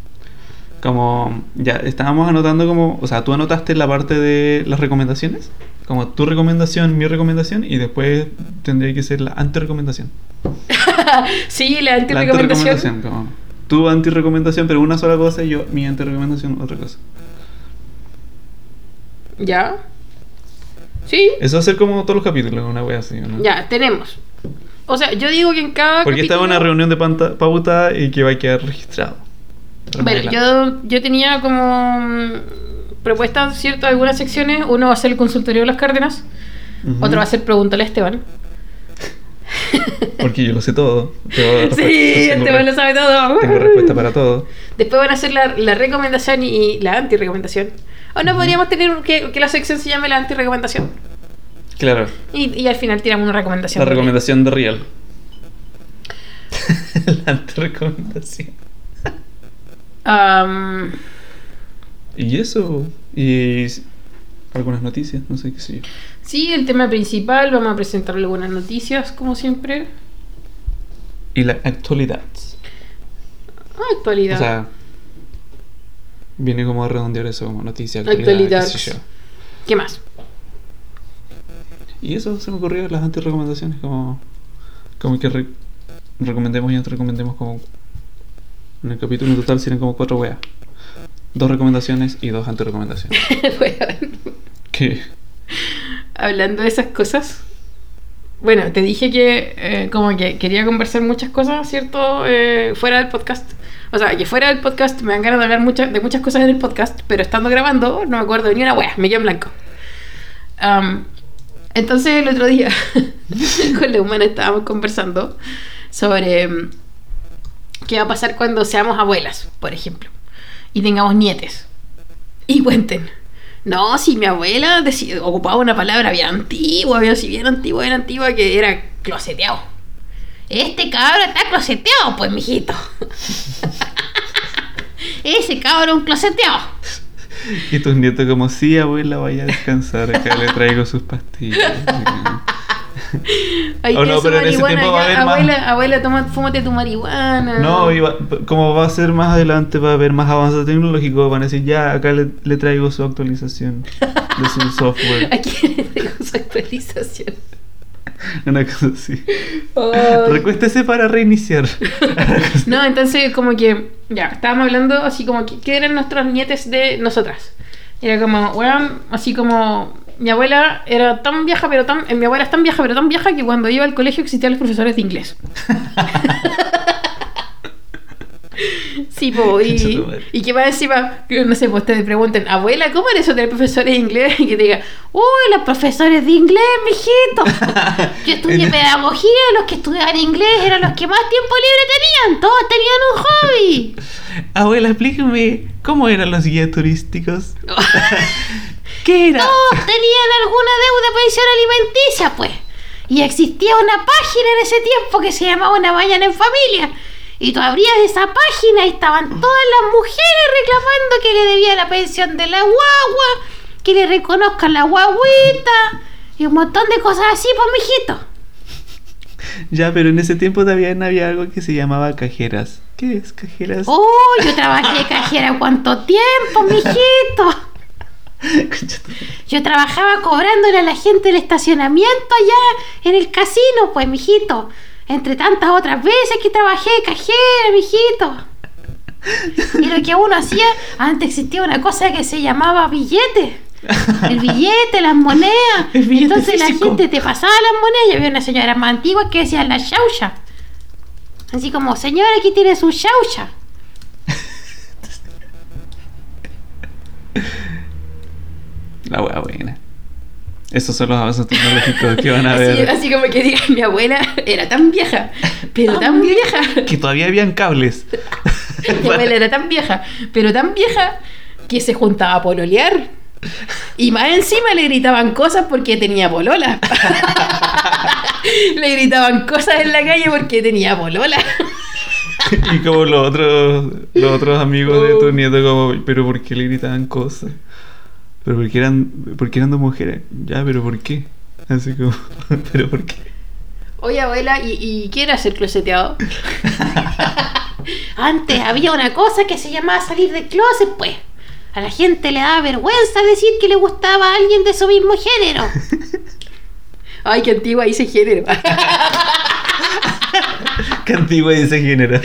Como ya estábamos anotando como, o sea, tú anotaste la parte de las recomendaciones, como tu recomendación, mi recomendación y después tendría que ser la anti-recomendación. sí, la La anti-recomendación. anti-recomendación, como tu anti-recomendación, pero una sola cosa y yo, mi anti-recomendación, otra cosa. ¿Ya? Sí, Eso va a ser como todos los capítulos, una wea así, ¿no? ya, tenemos. O sea, yo digo que en cada Porque esta es capítulo- una reunión de pauta y que va a quedar registrado. Bueno, yo, yo tenía como mm, propuestas, ¿cierto? Algunas secciones. Uno va a ser el consultorio de las Cárdenas. Ujú. Otro va a ser Pregúntale a Esteban. Porque yo lo sé todo. Sí, Esteban lo sabe todo. Tengo respuesta para todo. Después van a hacer la, la recomendación y la anti-recomendación. O no podríamos tener que, que la sección se llame la anti-recomendación. Claro, Y, y al final tiramos una recomendación. la recomendación de Real. la anti-recomendación. Am, Y eso. Y algunas noticias, no sé qué sé yo. sí, el tema principal. Vamos a presentar algunas noticias, como siempre. Y la actualidad. Ah, actualidad. O sea, viene como a redondear eso como noticia, actualidad, Actualidad. qué sé yo. ¿Qué más? Y eso se me ocurrió las anti-recomendaciones, como, como que re- recomendemos y anti-recomendemos como... En el capítulo en total serían como cuatro weas. Dos recomendaciones y dos anti-recomendaciones. Que Hablando de esas cosas. Bueno, te dije que eh, como que quería conversar muchas cosas, ¿cierto? Eh, fuera del podcast. O sea, que fuera del podcast me dan ganas de hablar muchas de muchas cosas en el podcast, pero estando grabando no me acuerdo de ni una wea, me quedo en blanco. Entonces el otro día con la humana estábamos conversando sobre mm, qué va a pasar cuando seamos abuelas, por ejemplo, y tengamos nietes. Y cuenten. No, si mi abuela ocupaba una palabra bien antigua, bien, si bien antigua, bien antigua, que era closeteado. Este cabro está closeteado, pues, mijito. Ese cabro es un closeteado. Y tus nietos como, sí, abuela, vaya a descansar, acá le traigo sus pastillas. Oh, no, pero en ese tiempo va a haber más- Abuela, abuela, toma, fúmate tu marihuana. No, y va- como va a ser más adelante, va a haber más avance tecnológico, van a decir, ya, acá le, le traigo su actualización de su software. ¿A quién le digo su actualización? Una cosa así. Recuéstese para reiniciar. No, entonces como que, ya, estábamos hablando así como que, ¿qué eran nuestros nietes de nosotras? Era como, weón, así como, mi abuela era tan vieja, pero tan, eh, mi abuela es tan vieja, pero tan vieja que cuando iba al colegio existían los profesores de inglés. Sí, po, y, y que más encima, no sé, pues te pregunten, abuela, ¿cómo era eso de tener profesores de inglés? Y que te diga, uy, los profesores de inglés, mijito. Yo estudié pedagogía, los que estudiaban inglés eran los que más tiempo libre tenían, todos tenían un hobby. Abuela, explíqueme, ¿cómo eran los guías turísticos? ¿Qué era? Todos tenían alguna deuda de pensión alimenticia, pues. Y existía una página en ese tiempo que se llamaba Una Mañana en Familia. Y tú abrías esa página y estaban todas las mujeres reclamando que le debía la pensión de la guagua, que le reconozcan la guaguita y un montón de cosas así, pues, mijito. Ya, pero en ese tiempo también había algo que se llamaba cajeras. ¿Qué es cajeras? Oh, yo trabajé de cajera cuánto tiempo, mijito. Yo trabajaba cobrándole a la gente el estacionamiento allá en el casino, pues, mijito. Entre tantas otras veces que trabajé cajera, mijito. Y lo que uno hacía, antes existía una cosa que se llamaba billete. El billete, las monedas. Billete Entonces la gente te pasaba las monedas y había una señora más antigua que decía la chaucha. Así como, señora, aquí tiene su chaucha. La wea buena. Esos son los avances tecnológicos que van a Así, ver. así como que diga, mi abuela era tan vieja, pero tan vieja. Que todavía habían cables. Mi abuela era tan vieja, pero tan vieja que se juntaba a pololear. Y más encima le gritaban cosas porque tenía polola. le gritaban cosas en la calle porque tenía polola. y como los otros, los otros amigos de tu nieto, como, pero ¿por qué le gritaban cosas? Pero porque eran, porque eran dos mujeres. Ya, pero ¿por qué? Así como, pero ¿por qué? Oye, abuela, ¿y, y qué era ser closeteado? Antes había una cosa que se llamaba salir del closet, pues. A la gente le daba vergüenza decir que le gustaba a alguien de su mismo género. Ay, qué antigua hice género. Qué antigua dice género.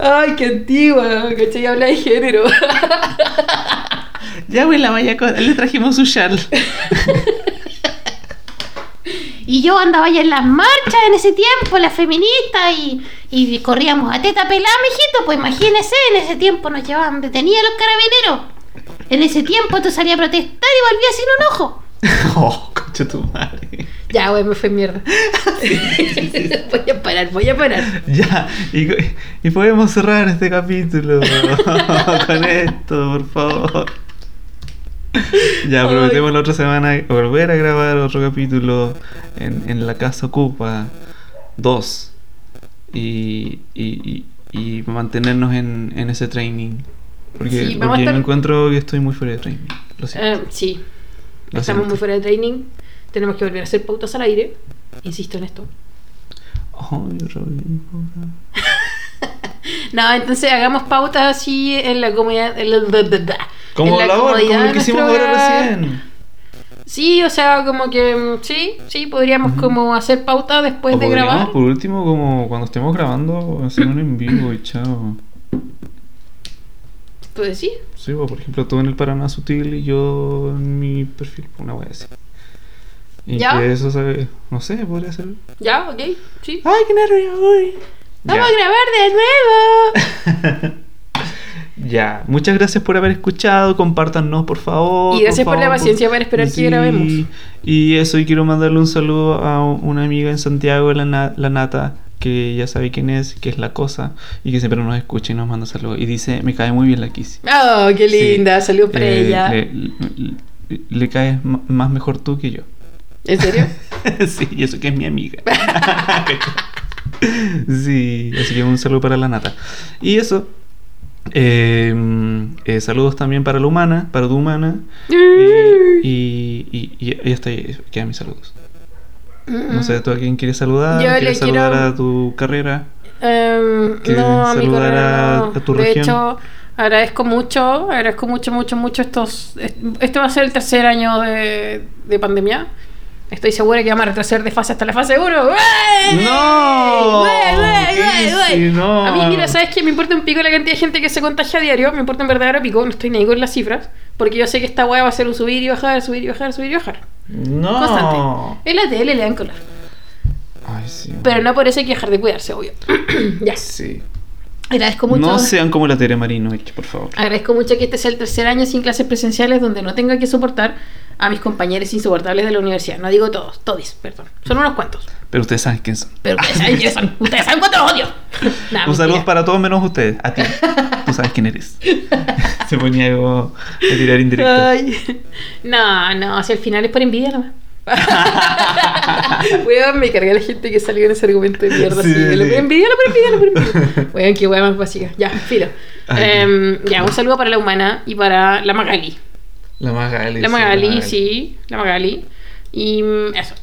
Ay, qué antigua, ¿cachai? Habla de género. Ya, güey, la vaya con... Le trajimos su chal. Y yo andaba ya en las marchas en ese tiempo, las feministas, y, y corríamos a teta pelada, mijito. Pues imagínese, en ese tiempo nos llevaban detenidos los carabineros. En ese tiempo tú salías a protestar y volvías sin un ojo. oh, concha tu madre. Ya, güey, me fue mierda. voy a parar, voy a parar. Ya, y, y podemos cerrar este capítulo con esto, por favor. Ya, prometemos la otra semana volver a grabar otro capítulo en, en la casa Ocupa 2 y, y, y, y mantenernos en, en ese training. Porque, Sí, porque estar- me encuentro que estoy muy fuera de training. Lo siento. Eh, sí, Lo estamos siento. muy fuera de training. Tenemos que volver a hacer pautas al aire. Insisto en esto. Ay. No, entonces hagamos pautas así en la comodidad. En la, Como en la comodidad como lo que hicimos ahora recién. Sí, o sea, como que mm, sí, sí, podríamos como hacer pauta después O de grabar. por último, como cuando estemos grabando, hacer un en vivo y chao. Pues sí. Sí, o por ejemplo, tú en el Paraná Sutil y yo en mi perfil, una wea así. Y ¿Ya? que eso se, no sé, podría ser. Ya, ok, sí. ¡Ay, qué nervio! Uy. Vamos a grabar de nuevo. Ya, muchas gracias por haber escuchado, compártanos por favor. Y gracias por la favor, paciencia para esperar que grabemos. Y eso, y quiero mandarle un saludo a una amiga en Santiago, la, Na- la Nata, que ya sabe quién es, que es la cosa, y que siempre nos escucha y nos manda saludos. Y dice, me cae muy bien la Kissy. Oh, qué Sí. linda. Saludos para Eh, ella. Le, le- le caes más mejor tú que yo. ¿En serio? sí, y eso que es mi amiga. sí, así que un saludo para la nata. Y eso. eh, eh, saludos también para la humana, para tu humana. Y, y, y, hasta ahí quedan mis saludos. No sé, ¿tú a quién quieres saludar? Yo le ¿Quieres saludar quiero- a tu carrera? Em, ¿Quieres no, a mi saludar carrera a- no. a tu de región? hecho, agradezco mucho, agradezco mucho, mucho, mucho estos... est- Este va a ser el tercer año de, de pandemia. Estoy segura que vamos a retroceder de fase hasta la fase 1. ¡No! ¡Wey, Sí, no. A mí, mira, ¿sabes qué? Me importa un pico la cantidad de gente que se contagia a diario. Me importa en verdadero pico. No estoy ni ahí con las cifras. Porque yo sé que esta weá va a ser un subir y bajar, subir y bajar, subir y bajar. No. Constante. En la tele le dan color. Ay, sí. Pero no por eso hay que dejar de cuidarse, obvio. ya. Sí. Agradezco mucho. No sean como la Tere Marino, por favor. Agradezco mucho que este sea el tercer año sin clases presenciales donde no tenga que soportar a mis compañeros insoportables de la universidad. No digo todos, todos, perdón. Son unos cuantos. Pero ustedes saben quién son. Pero ustedes saben quiénes son. Ustedes saben cuánto los odio. Nah, Un saludo para todos menos ustedes. A ti. Tú sabes quién eres. Se ponía como a tirar indirecto. Ay. No, no, si al final es por envidia nomás. Weón, me carga la gente que salió en ese argumento de mierda. Sí, así, sí. lo por envidia, lo por envidia. Weón, qué weón más básica. Ya, filo. Em, ya, un saludo para la humana y para la Magali. La Magali. La sí, Magali, sí, la Magali. Y eso.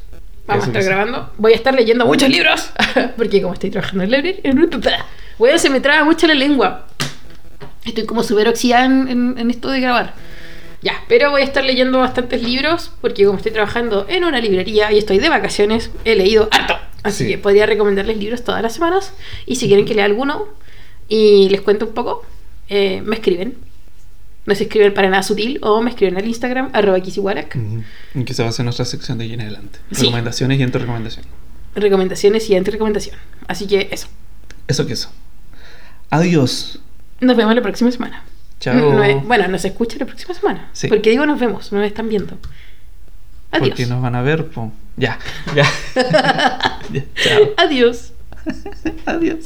Vamos Eso a estar grabando. Voy a estar leyendo muchos libros. Porque como estoy trabajando en la librería. Weón, se me traba mucho la lengua. Estoy como súper oxidada en, en- en esto de grabar. Ya, pero voy a estar leyendo bastantes libros. Porque como estoy trabajando en una librería y estoy de vacaciones, he leído harto. Así Sí. que podría recomendarles libros todas las semanas. Y si quieren que lea alguno y les cuente un poco, eh, me escriben. Nos escriben para nada sutil o me escriben al Instagram, arroba kisiwarak. Ujú. Y que se va a hacer nuestra sección de ahí en adelante. Sí. Recomendaciones y entre recomendaciones. Recomendaciones y anti-recomendación. Así que eso. Eso que eso. Adiós. Nos vemos la próxima semana. Chao. No es- bueno, nos escuchan la próxima semana. Sí. Porque digo nos vemos, no me están viendo. Adiós. Porque nos van a ver, po. Ya. Ya. Ya, Chao. Adiós. Adiós.